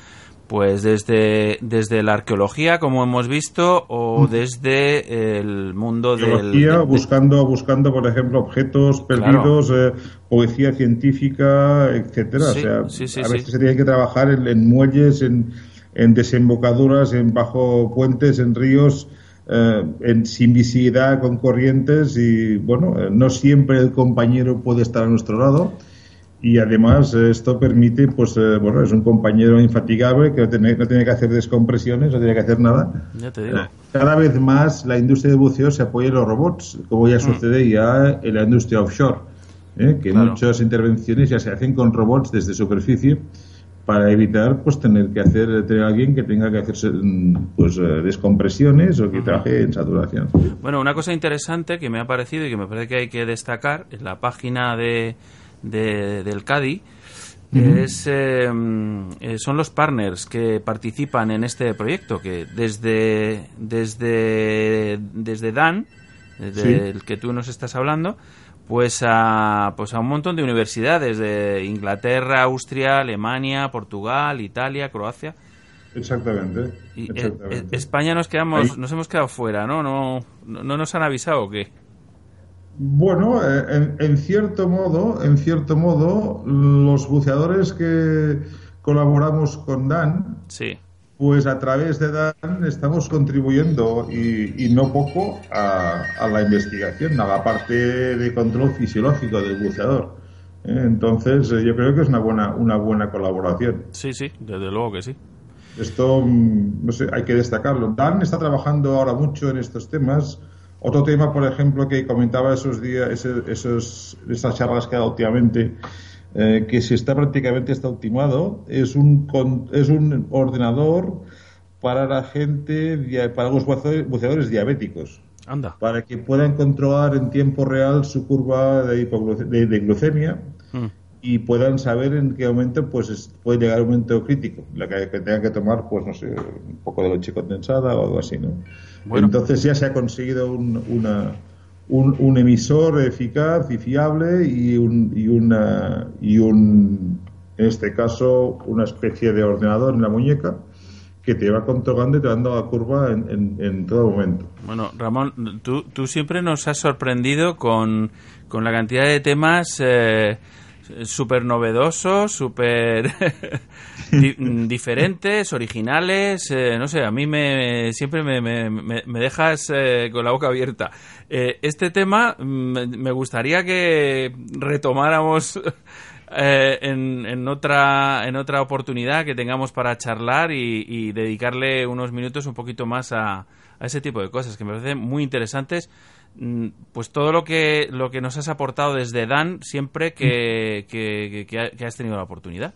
pues desde, desde la arqueología, como hemos visto, o desde el mundo del... Biología, de- de- buscando, buscando, por ejemplo, objetos perdidos, eh, poesía científica, etcétera. Sí, o sea, sí, sí, a veces se tiene que trabajar en, en muelles, en, en desembocaduras, en bajo puentes, en ríos, eh, en sin visibilidad, con corrientes y, bueno, eh, no siempre el compañero puede estar a nuestro lado. Y además esto permite, pues, eh, bueno, es un compañero infatigable que no tiene, no tiene que hacer descompresiones, no tiene que hacer nada. Ya te digo. Cada vez más la industria de buceo se apoya en los robots, como ya sucede ya en la industria offshore, ¿eh? que Claro. muchas intervenciones ya se hacen con robots desde superficie para evitar pues tener que hacer tener a alguien que tenga que hacerse mm, pues eh, descompresiones o que trabaje en saturación. Bueno, una cosa interesante que me ha parecido y que me parece que hay que destacar en la página de, de- del CADI es, eh, eh, son los partners que participan en este proyecto, que desde, desde, desde Dan, desde Sí. el que tú nos estás hablando, pues a, pues a un montón de universidades de Inglaterra, Austria, Alemania, Portugal, Italia, Croacia. Exactamente. Y eh, España nos quedamos, Ahí. nos hemos quedado fuera, ¿no? No, no, no nos han avisado o qué. Bueno, eh, en, en cierto modo, en cierto modo, los buceadores que colaboramos con Dan, Sí. pues a través de Dan estamos contribuyendo y, y no poco a, a la investigación, a la parte de control fisiológico del buceador. ¿eh? Entonces, eh, yo creo que es una buena, una buena colaboración. Sí, sí, desde luego que sí. Esto, mm, no sé, hay que destacarlo. Dan está trabajando ahora mucho en estos temas. Otro tema, por ejemplo, que comentaba esos días, ese- esos, esas charlas que ha dado últimamente, eh, que se está prácticamente está ultimado, es un, con- es un ordenador para la gente, para los buceadores, diabéticos, Anda. para que puedan controlar en tiempo real su curva de, de- de glucemia Mm. Y puedan saber en qué momento pues es- puede llegar un momento crítico, la que, que tengan que tomar, pues no sé, un poco de leche condensada o algo así, ¿no? Bueno. Entonces ya se ha conseguido un, una, un, un emisor eficaz y fiable y un, y una y un en este caso una especie de ordenador en la muñeca que te va controlando y te va dando la curva en, en, en todo momento. Bueno, Ramón, tú, tú siempre nos has sorprendido con, con la cantidad de temas eh, súper novedosos, súper di- diferentes, originales. eh, no sé, a mí me siempre me, me- me- dejas eh, con la boca abierta. Eh, este tema me gustaría que retomáramos eh, en, en otra en otra oportunidad que tengamos para charlar y, y dedicarle unos minutos un poquito más a, a ese tipo de cosas que me parecen muy interesantes pues todo lo que lo que nos has aportado desde Dan siempre que, que, que- que ha- que has tenido la oportunidad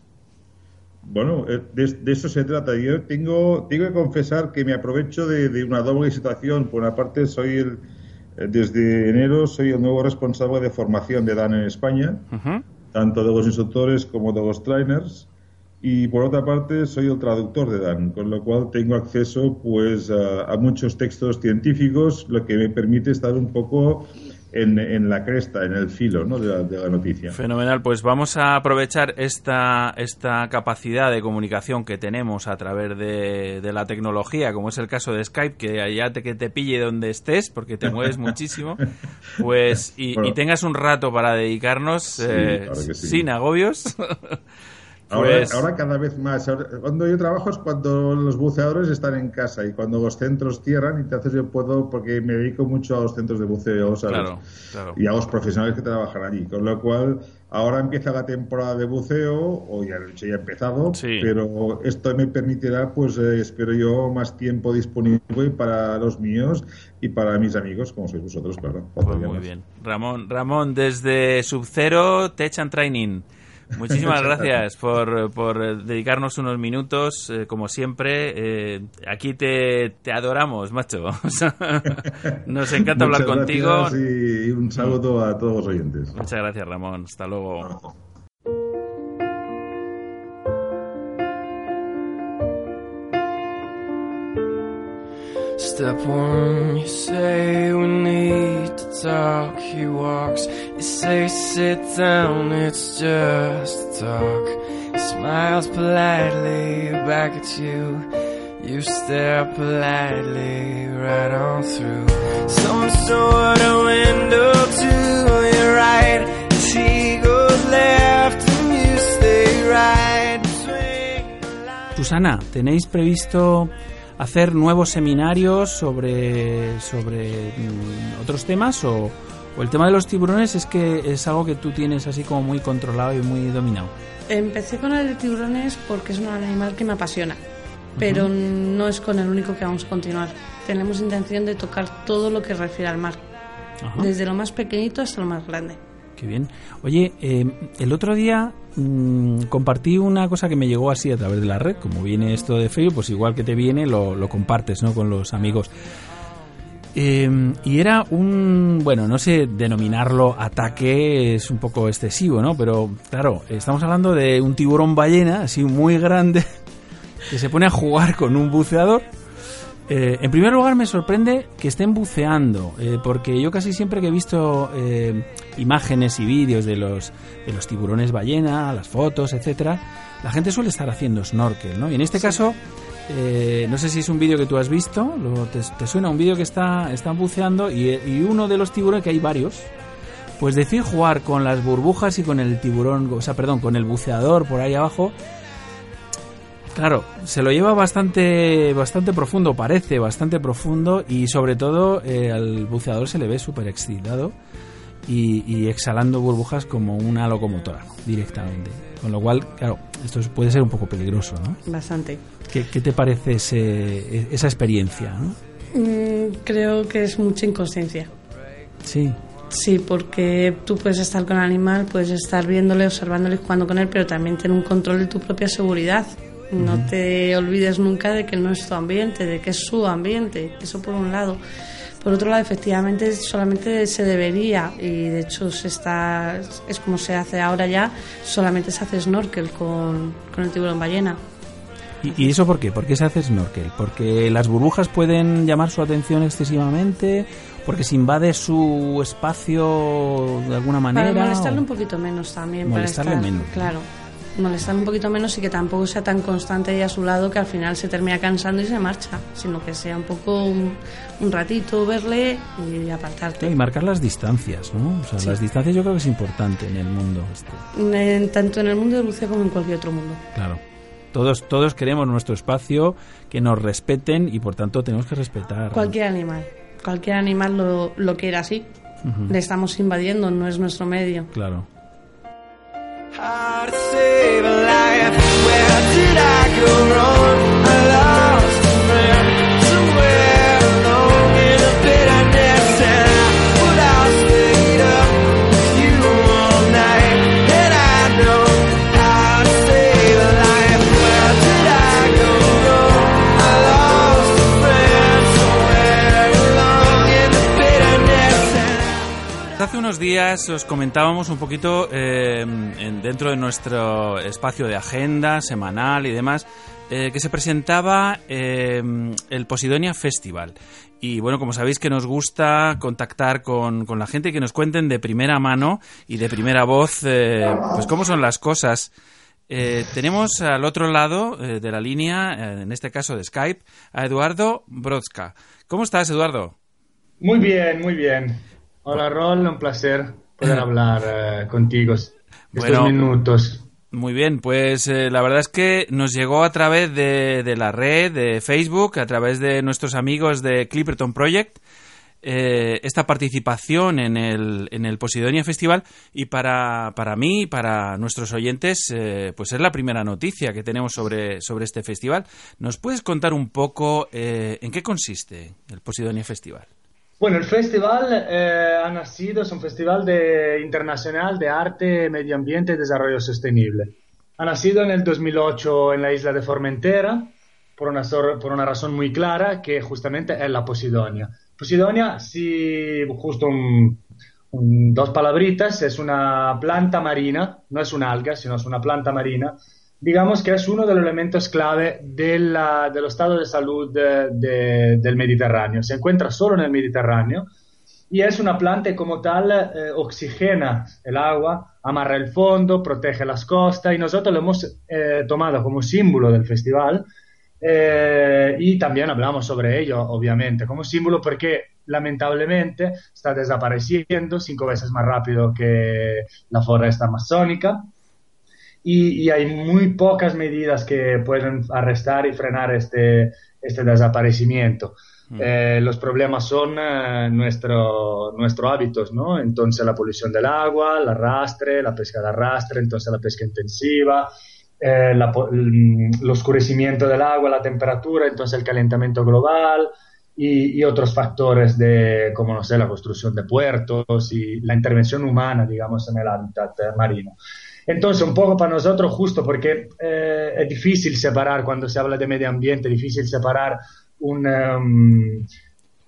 Bueno, eh, de, de eso se trata. Yo tengo, tengo que confesar que me aprovecho de, de una doble situación. Por una parte, soy el, eh, desde enero soy el nuevo responsable de formación de DAN en España, tanto de los instructores como de los trainers. Y por otra parte, soy el traductor de Dan, con lo cual tengo acceso pues a, a muchos textos científicos, lo que me permite estar un poco en, en la cresta, en el filo ¿no? de, la, de la noticia. Fenomenal, pues vamos a aprovechar esta, esta capacidad de comunicación que tenemos a través de, de la tecnología, como es el caso de Skype, que allá te, que te pille donde estés, porque te mueves muchísimo, pues y, Bueno. y tengas un rato para dedicarnos eh, claro que sí. sin agobios. Ahora, Pues- ahora cada vez más. Ahora- cuando yo trabajo es cuando los buceadores están en casa y cuando los centros cierran, y entonces yo puedo, porque me dedico mucho a los centros de buceo, ¿sabes? Claro, claro. Y a los profesionales que trabajan allí. Con lo cual, ahora empieza la temporada de buceo, o ya, de hecho ya ha empezado, Sí. pero esto me permitirá, pues eh, espero yo, más tiempo disponible para los míos y para mis amigos, como sois vosotros, claro. Pues muy bien. Ramón, Ramón, desde Subcero Tech and Training. Muchísimas Muchas gracias por, por eh, dedicarnos unos minutos, eh, como siempre. Eh, aquí te, te adoramos, macho. Nos encanta hablar Muchas contigo. Y un saludo a todos los oyentes. Muchas gracias, Ramón. Hasta luego. Step one, you say we need to talk. He walks, you say sit down, it's just a talk. He smiles politely back at you. You stare politely right on through some sort of window to your right. Goes left and you stay right. Susana, ¿tenéis previsto hacer nuevos seminarios sobre, sobre mm, otros temas o, o el tema de los tiburones es que es algo que tú tienes así como muy controlado y muy dominado? Empecé con el de tiburones porque es un animal que me apasiona, pero no es con el único que vamos a continuar. Tenemos intención de tocar todo lo que refiere al mar, desde lo más pequeñito hasta lo más grande. Qué bien. Oye, eh, el otro día mm, compartí una cosa que me llegó así a través de la red. Como viene esto de feo, pues igual que te viene, lo, compartes ¿no? con los amigos. Eh, y era un, bueno, no sé denominarlo ataque, es un poco excesivo, ¿no? Pero claro, estamos hablando de un tiburón ballena, así muy grande, que se pone a jugar con un buceador. Eh, en primer lugar, me sorprende que estén buceando, eh, porque yo casi siempre que he visto eh, imágenes y vídeos de los, de los tiburones ballena, las fotos, etcétera, la gente suele estar haciendo snorkel, ¿no? Y en este caso, eh, no sé si es un vídeo que tú has visto, lo- te, te suena un vídeo que está, están buceando y, y uno de los tiburones, que hay varios, pues decir jugar con las burbujas y con el tiburón, o sea, perdón, con el buceador por ahí abajo, Claro, se lo lleva bastante, bastante profundo, parece bastante profundo y sobre todo eh, al buceador se le ve súper excitado y, y exhalando burbujas como una locomotora directamente. Con lo cual, claro, esto es- puede ser un poco peligroso, ¿no? Bastante. ¿Qué, qué te parece ese- esa experiencia? ¿no? Mm, creo que es mucha inconsciencia. Sí, Sí, porque tú puedes estar con el animal, puedes estar viéndole, observándole, jugando con él, pero también tener un control de tu propia seguridad. No te olvides nunca de que no es tu ambiente, de que es su ambiente. Eso por un lado. Por otro lado, efectivamente, solamente se debería, y de hecho se está, es como se hace ahora ya, solamente se hace snorkel con, con el tiburón ballena. ¿Y, y eso por qué? ¿Por qué se hace snorkel? ¿Porque las burbujas pueden llamar su atención excesivamente? ¿Porque se invade su espacio de alguna manera? Para molestarle ¿O- un poquito menos también. Molestarle para estar, menos, ¿no? Claro. Molestarle un poquito menos y que tampoco sea tan constante ahí a su lado que al final se termina cansando y se marcha, sino que sea un poco un, un ratito verle y apartarte. Y marcar las distancias, ¿no? O sea, Sí. las distancias yo creo que es importante en el mundo. este. En- tanto en el mundo del buceo como en cualquier otro mundo. Claro. Todos, todos queremos nuestro espacio, que nos respeten y por tanto tenemos que respetar. Cualquier animal. Cualquier animal lo, lo quiere así. Le estamos invadiendo, no es nuestro medio. Claro. How to save a life? Where did I go wrong? Hace unos días os comentábamos un poquito eh, en- dentro de nuestro espacio de agenda semanal y demás eh, que se presentaba eh, el Posidonia Festival. Y bueno, como sabéis que nos gusta contactar con, con la gente y que nos cuenten de primera mano y de primera voz, pues cómo son las cosas. Tenemos al otro lado de la línea, en este caso de Skype, a Eduardo Brodska. ¿Cómo estás, Eduardo? Muy bien, muy bien. Hola, Rol, un placer poder hablar eh, contigo estos Bueno. minutos. Muy bien, pues eh, la verdad es que nos llegó a través de, de la red, de Facebook, a través de nuestros amigos de Clipperton Project, eh, esta participación en el, en el Posidonia Festival y para, para mí y para nuestros oyentes, eh, pues es la primera noticia que tenemos sobre, sobre este festival. ¿Nos puedes contar un poco eh, en qué consiste el Posidonia Festival? Bueno, el festival eh, ha nacido, es un festival de, internacional de arte, medio ambiente y desarrollo sostenible. Ha nacido en el 2008 en la isla de Formentera por una, por una razón muy clara que justamente es la Posidonia. Posidonia, sí, justo un- un- dos palabritas, es una planta marina, no es una alga, sino es una planta marina. Digamos que es uno de los elementos clave della- dello stato de salud de- de- del Mediterráneo. Se encuentra solo en el Mediterráneo y es una planta que como tal eh, oxigena el agua, amarra el fondo, protege las costas y nosotros lo hemos eh, tomado como símbolo del festival eh, y también hablamos sobre ello, obviamente, como símbolo porque lamentablemente está desapareciendo cinco veces más rápido que la foresta amazónica y, y hay muy pocas medidas que pueden arrestar y frenar este, este desaparecimiento. Eh, los problemas son eh, nuestro, nuestros hábitos, ¿no? Entonces la polución del agua, el arrastre, la pesca de arrastre, entonces la pesca intensiva, eh, la el, el oscurecimiento del agua, la temperatura, entonces el calentamiento global y, y otros factores de, como no sé, la construcción de puertos y la intervención humana, digamos, en el hábitat eh, marino. Entonces, un poco para nosotros, justo porque eh, es difícil separar, cuando se habla de medio ambiente, es difícil separar un, um,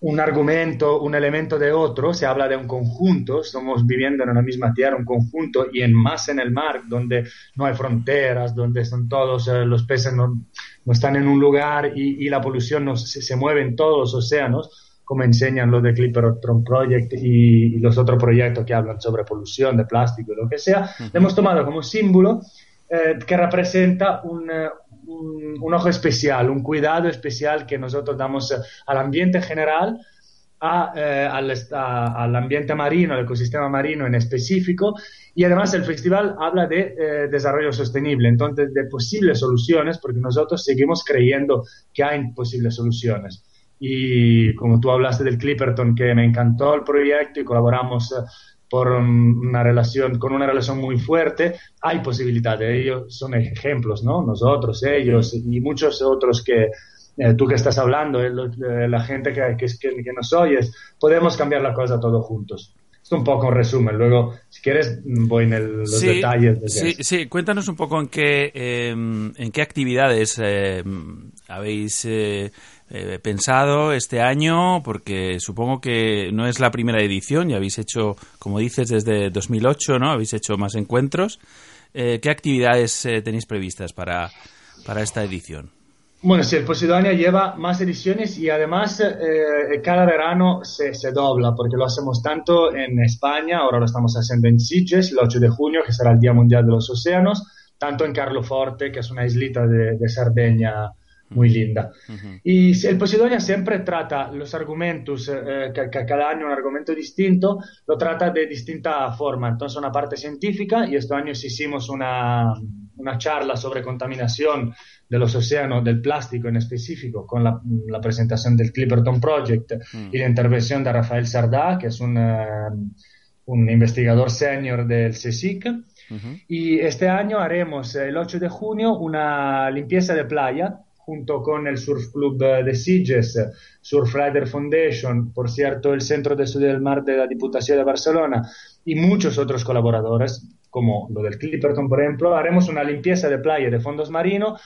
un argumento, un elemento de otro, se habla de un conjunto, estamos viviendo en una misma tierra, un conjunto, y en más en el mar, donde no hay fronteras, donde son todos, eh, los peces no, no están en un lugar y, la polución se, se mueve en todos los océanos, como enseñan los de Clipperton Project y, y los otros proyectos que hablan sobre polución de plástico y lo que sea, le hemos tomado como símbolo eh, que representa un, eh, un, un ojo especial, un cuidado especial que nosotros damos eh, al ambiente en general, a, eh, al, a- al ambiente marino, al ecosistema marino en específico, y además el festival habla de eh, desarrollo sostenible, entonces de posibles soluciones, porque nosotros seguimos creyendo que hay posibles soluciones. Y como tú hablaste del Clipperton, que me encantó el proyecto y colaboramos eh, por un- una relación, con una relación muy fuerte, hay posibilidades. Ellos son ejemplos, ¿no? Nosotros, ellos y muchos otros que eh, tú que estás hablando, eh, lo- eh, la gente que, que, que- nos oyes, podemos cambiar la cosa todos juntos. Esto un poco un resumen. Luego, si quieres, voy en el- los Sí, detalles. de sí, sí, cuéntanos un poco en qué, eh, en qué actividades eh, habéis eh, pensado este año, porque supongo que no es la primera edición, ya habéis hecho, como dices, desde 2008, ¿no? Habéis hecho más encuentros. Eh, ¿Qué actividades eh, tenéis previstas para, para esta edición? Bueno, sí, el Posidonia lleva más ediciones y además eh, cada verano se, se dobla porque lo hacemos tanto en España, ahora lo estamos haciendo en Sitges, el 8 de junio, que será el Día Mundial de los Océanos, tanto en Carloforte, que es una islita de, de Cerdeña muy linda. Y si- el Posidonia siempre trata los argumentos, eh, que cada año un argumento distinto, lo trata de distinta forma. Entonces, una parte científica, y este año hicimos una, una charla sobre contaminación de los océanos, del plástico en específico, con la, la presentación del Clipperton Project y la intervención de Rafael Sardá, que es un, eh, un investigador senior del CSIC. Y este año haremos eh, el 8 de junio una limpieza de playa junto con el Surf Club de Sitges, eh, Surf Rider Foundation, por cierto, el Centro de Estudio del Mar de la Diputación de Barcelona y muchos otros colaboradores, como lo del Clipperton, por ejemplo, haremos una limpieza de playa de fondos marinos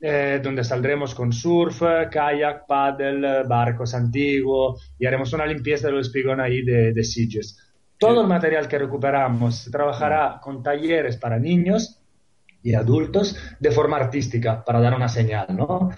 eh, donde saldremos con surf, kayak, paddle, barcos antiguos y haremos una limpieza del espigón ahí de, de Sitges. Todo el material que recuperamos se trabajará con talleres para niños y adultos de forma artística para dar una señal, ¿no?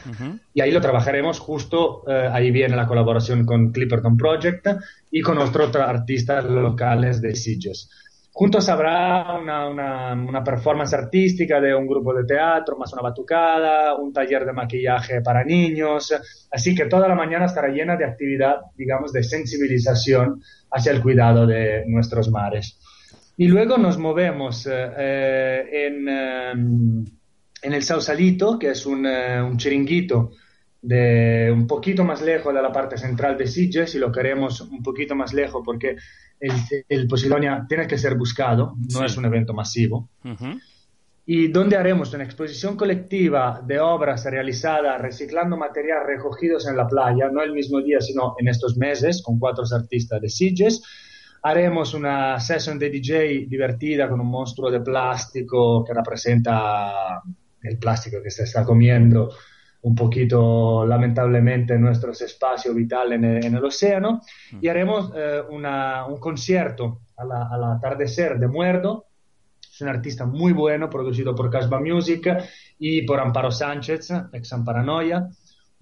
Y ahí lo trabajaremos justo, eh, ahí viene la colaboración con Clipperton Project y con otros artistas locales de Sitges. Juntos habrá una, una- una performance artística de un grupo de teatro, más una batucada, un taller de maquillaje para niños, así que toda la mañana estará llena de actividad, digamos, de sensibilización hacia el cuidado de nuestros mares. Y luego nos movemos eh, eh, en, eh, en el Sausalito, que es un, un chiringuito de un poquito más lejos de la parte central de Sitges y lo queremos un poquito más lejos porque el, el Posidonia tiene que ser buscado, no Sí. es un evento masivo. Ujú. Y donde haremos una exposición colectiva de obras realizadas reciclando material recogidos en la playa, no el mismo día, sino en estos meses, con cuatro artistas de Sitges. Haremos una session de DJ divertida con un monstruo de plástico que representa el plástico que se está comiendo un poquito, lamentablemente, nuestros espacios vitales en el, en el océano. Y haremos eh, una- un concierto a la- al atardecer de Muerdo, es un artista muy bueno, producido por Casba Music y por Amparo Sánchez, ex Amparanoia,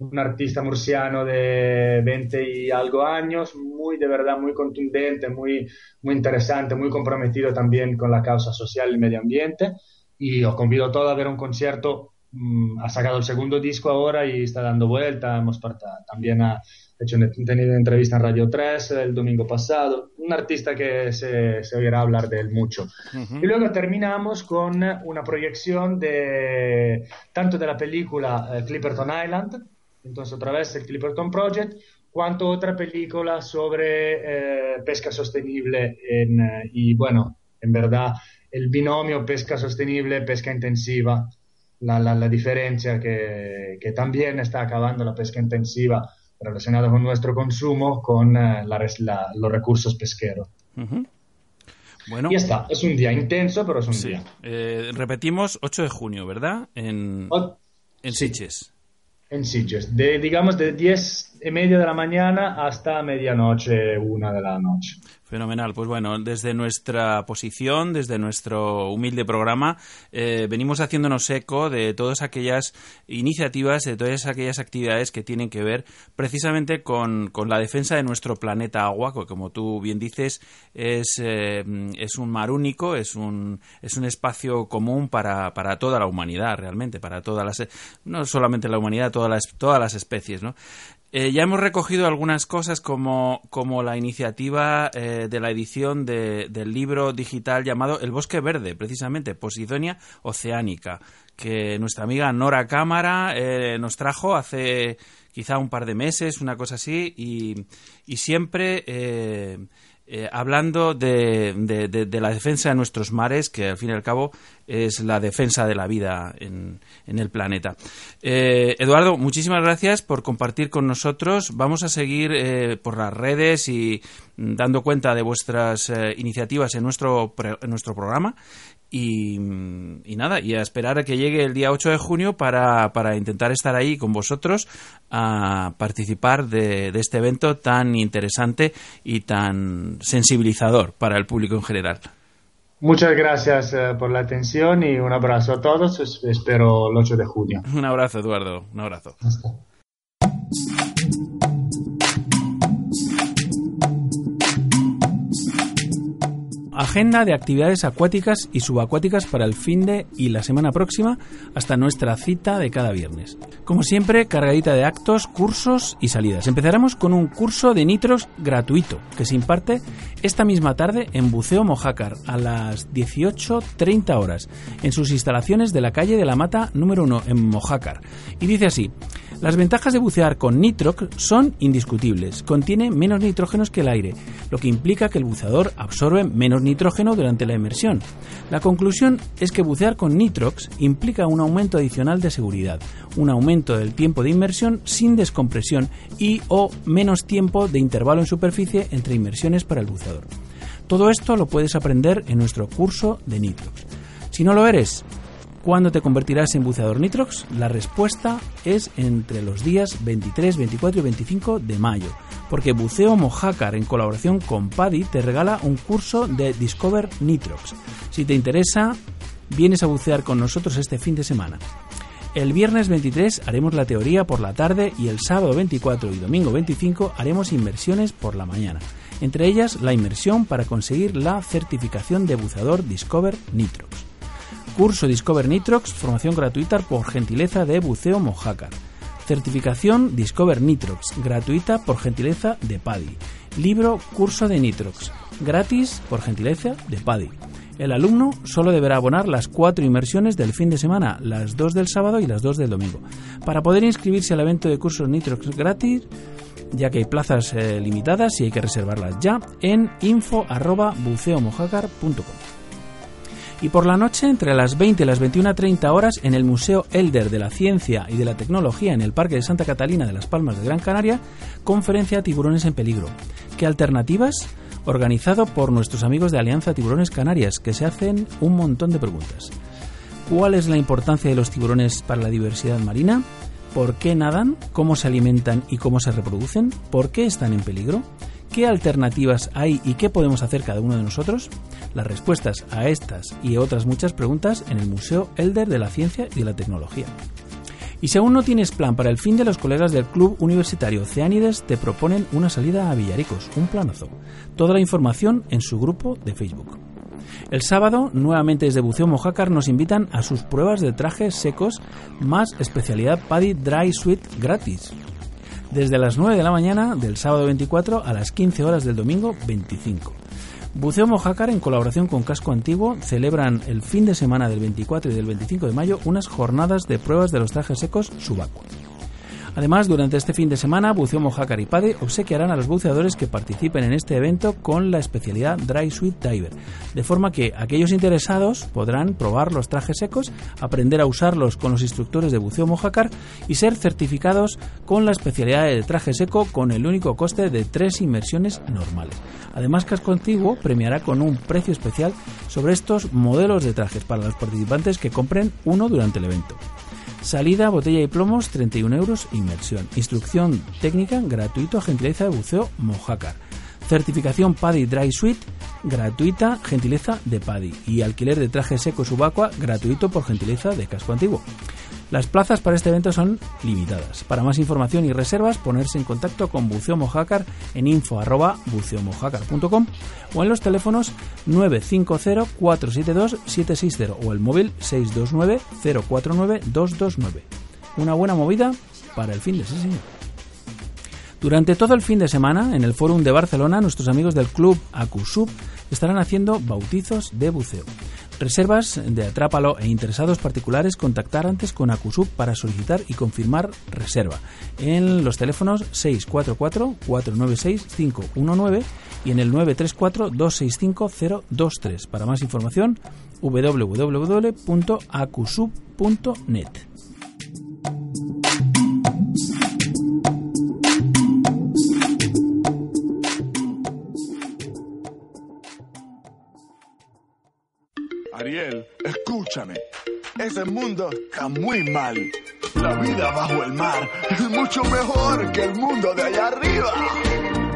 un artista murciano de 20 y algo años, muy de verdad, muy contundente, muy, muy interesante, muy comprometido también con la causa social y medio ambiente. Y os convido a todos a ver un concierto. mm, ha sacado el segundo disco ahora y está dando vuelta. Hemos también ha hecho tenido una entrevista en Radio 3 el domingo pasado. Un artista que se, se oirá hablar de él mucho. Y luego terminamos con una proyección de tanto de la película eh, Clipperton Island, entonces otra vez el Clipperton Project, cuanto otra película sobre eh, pesca sostenible en, eh, y bueno, en verdad el binomio pesca sostenible, pesca intensiva, la, la, la diferencia que, que también está acabando la pesca intensiva relacionada con nuestro consumo con eh, la los recursos pesqueros. Ujú. Bueno, Y está, es un día intenso, pero es un sí. día. Eh, repetimos 8 de junio, ¿verdad? En, O- en sí. Sitges. En Sitges, de, digamos de 10 y media de la mañana hasta medianoche, una de la noche. Fenomenal. Pues bueno, desde nuestra posición, desde nuestro humilde programa, eh, venimos haciéndonos eco de todas aquellas iniciativas, de todas aquellas actividades que tienen que ver precisamente con, con la defensa de nuestro planeta agua, que como tú bien dices, es, eh, es un mar único, es un, es un espacio común para, para toda la humanidad, realmente, para todas las, no solamente la humanidad, todas las, todas las especies, ¿no? Eh, ya hemos recogido algunas cosas como, como la iniciativa eh, de la edición de- del libro digital llamado El Bosque Verde, precisamente, Posidonia Oceánica, que nuestra amiga Nora Cámara eh, nos trajo hace quizá un par de meses, una cosa así, y, y siempre eh, hablando de, de- la defensa de nuestros mares, que al fin y al cabo es la defensa de la vida en, en el planeta. Eh, Eduardo, muchísimas gracias por compartir con nosotros. Vamos a seguir eh, por las redes y mm, dando cuenta de vuestras eh, iniciativas en nuestro, en nuestro programa. Y, y nada, y a esperar a que llegue el día 8 de junio para, para intentar estar ahí con vosotros a participar de, de este evento tan interesante y tan sensibilizador para el público en general. Muchas gracias eh, por la atención y un abrazo a todos. Es- Espero el 8 de junio. Un abrazo, Eduardo. Un abrazo. Agenda de actividades acuáticas y subacuáticas para el fin de y la semana próxima hasta nuestra cita de cada viernes. Como siempre, cargadita de actos, cursos y salidas. Empezaremos con un curso de nitros gratuito que se imparte esta misma tarde en Buceo Mojácar a las 18.30 horas en sus instalaciones de la calle de la Mata número 1 en Mojácar. Y dice así, las ventajas de bucear con Nitrox son indiscutibles. Contiene menos nitrógenos que el aire, lo que implica que el buceador absorbe menos nitrógeno durante la inmersión. La conclusión es que bucear con Nitrox implica un aumento adicional de seguridad, un aumento del tiempo de inmersión sin descompresión y o menos tiempo de intervalo en superficie entre inmersiones para el buceador. Todo esto lo puedes aprender en nuestro curso de Nitrox. Si no lo eres, ¿Cuándo te convertirás en buceador Nitrox? La respuesta es entre los días 23, 24 y 25 de mayo, porque Buceo Mojácar en colaboración con PADI te regala un curso de Discover Nitrox. Si te interesa, vienes a bucear con nosotros este fin de semana. El viernes 23 haremos la teoría por la tarde y el sábado 24 y domingo 25 haremos inmersiones por la mañana. Entre ellas la inmersión para conseguir la certificación de buceador Discover Nitrox. Curso Discover Nitrox, formación gratuita por gentileza de Buceo Mojácar. Certificación Discover Nitrox, gratuita por gentileza de PADI. Libro Curso de Nitrox, gratis por gentileza de PADI. El alumno solo deberá abonar las cuatro inmersiones del fin de semana, las dos del sábado y las dos del domingo. Para poder inscribirse al evento de cursos Nitrox gratis, ya que hay plazas eh, limitadas y hay que reservarlas ya, en info.buceomojácar.com. Y por la noche, entre las 20 y las 21.30 horas, en el Museo Elder de la Ciencia y de la Tecnología en el Parque de Santa Catalina de las Palmas de Gran Canaria, conferencia Tiburones en Peligro. ¿Qué alternativas? Organizado por nuestros amigos de Alianza Tiburones Canarias, que se hacen un montón de preguntas. ¿Cuál es la importancia de los tiburones para la diversidad marina? ¿Por qué nadan? ¿Cómo se alimentan y cómo se reproducen? ¿Por qué están en peligro? ¿Qué alternativas hay y qué podemos hacer cada uno de nosotros? Las respuestas a estas y otras muchas preguntas en el Museo Elder de la Ciencia y de la Tecnología. Y si aún no tienes plan para el fin de los colegas del Club Universitario Ceánides, te proponen una salida a Villaricos, un planazo. Toda la información en su grupo de Facebook. El sábado, nuevamente desde Buceo Mojácar, nos invitan a sus pruebas de trajes secos más especialidad Paddy Dry Suite gratis. Desde las 9 de la mañana del sábado 24 a las 15 horas del domingo 25. Buceo Mojácar, en colaboración con Casco Antiguo, celebran el fin de semana del 24 y del 25 de mayo unas jornadas de pruebas de los trajes secos Subaco. Además, durante este fin de semana, Buceo Mojácar y PADE obsequiarán a los buceadores que participen en este evento con la especialidad Dry Suite Diver, de forma que aquellos interesados podrán probar los trajes secos, aprender a usarlos con los instructores de Buceo Mojácar y ser certificados con la especialidad de traje seco con el único coste de tres inmersiones normales. Además, Casco Antiguo premiará con un precio especial sobre estos modelos de trajes para los participantes que compren uno durante el evento. Salida, botella y plomos, 31 euros, inmersión. Instrucción técnica, gratuito, gentileza de buceo, Mojácar. Certificación PADI Dry Suite, gratuita, gentileza de PADI. Y alquiler de traje seco subacua, gratuito por gentileza de Casco Antiguo. Las plazas para este evento son limitadas. Para más información y reservas, ponerse en contacto con Buceo Mojácar en info.buceomojácar.com o en los teléfonos 950-472-760 o el móvil 629-049-229. Una buena movida para el fin de señor. Durante todo el fin de semana, en el Fórum de Barcelona, nuestros amigos del club Acusub estarán haciendo bautizos de buceo. Reservas de Atrápalo e interesados particulares contactar antes con Acusub para solicitar y confirmar reserva en los teléfonos 644-496-519 y en el 934-265-023. Para más información, www.acusub.net. escúchame. Ese mundo está muy mal. La vida bajo el mar es mucho mejor que el mundo de allá arriba.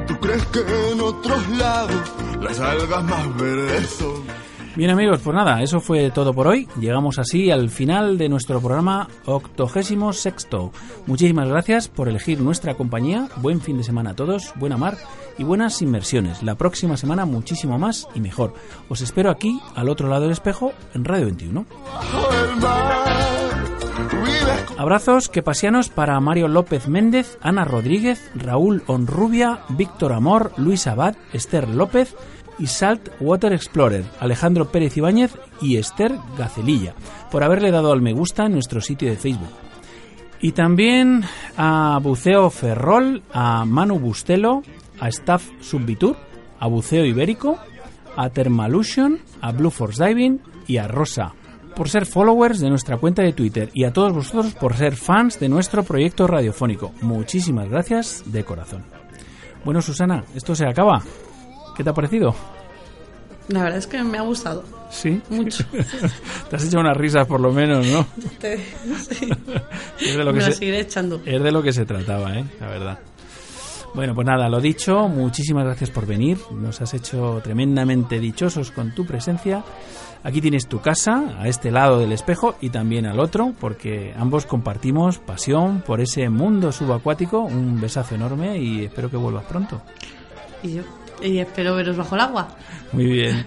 ¿Tú crees que en otros lados las algas más verdes son? Bien amigos, pues nada, eso fue todo por hoy. Llegamos así al final de nuestro programa octogésimo sexto. Muchísimas gracias por elegir nuestra compañía. Buen fin de semana a todos, buena mar y buenas inmersiones. La próxima semana muchísimo más y mejor. Os espero aquí, al otro lado del espejo, en Radio 21. Bajo el mar vives Abrazos quepasianos para Mario López Méndez, Ana Rodríguez, Raúl Onrubia, Víctor Amor, Luis Abad, Esther López y Salt Water Explorer, Alejandro Pérez Ibáñez y Esther Gacelilla, por haberle dado al me gusta en nuestro sitio de Facebook. Y también a Buceo Ferrol, a Manu Bustelo, a Staff Subvitur, a Buceo Ibérico, a Thermalution, a Blue Force Diving y a Rosa, por ser followers de nuestra cuenta de Twitter y a todos vosotros por ser fans de nuestro proyecto radiofónico. Muchísimas gracias de corazón. Bueno, Susana, esto se acaba. ¿Qué te ha parecido? La verdad es que me ha gustado. Sí. Mucho. te has hecho unas risas por lo menos, ¿no? Te- sí. Es de lo que me se- seguiré echando. Es de lo que se trataba, ¿eh? La verdad. Bueno, pues nada, lo dicho, muchísimas gracias por venir. Nos has hecho tremendamente dichosos con tu presencia. Aquí tienes tu casa, a este lado del espejo y también al otro, porque ambos compartimos pasión por ese mundo subacuático. Un besazo enorme y espero que vuelvas pronto. Y yo. Y espero veros bajo el agua. Muy bien.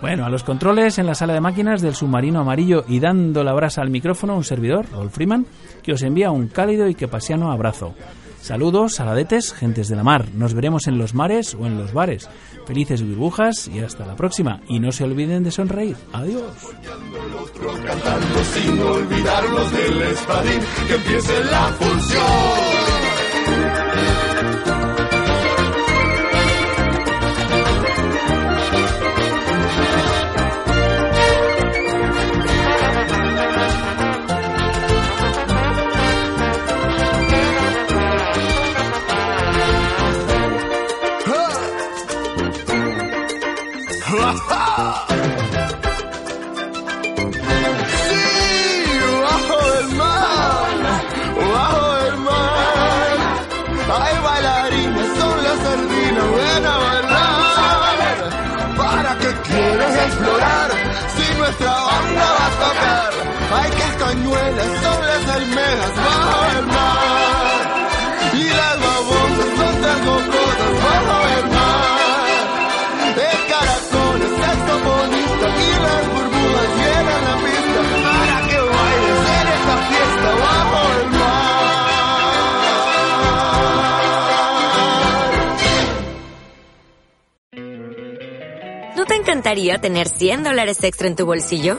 Bueno, a los controles en la sala de máquinas del submarino amarillo y dando la brasa al micrófono un servidor, Rolf Freeman, que os envía un cálido y que pasiano abrazo. Saludos, saladetes, gentes de la mar. Nos veremos en los mares o en los bares. Felices burbujas y hasta la próxima. Y no se olviden de sonreír. Adiós. cantando sin olvidarnos del espadín, que empiece la función. Hay castañuelas, son las almejas, bajo el mar. Y las babosas son las cocosas, bajo el mar. El caracol es saxofonista y las burbujas llenan la pista para que bailes en esta fiesta bajo el mar. ¿No te encantaría tener 100 dólares extra en tu bolsillo?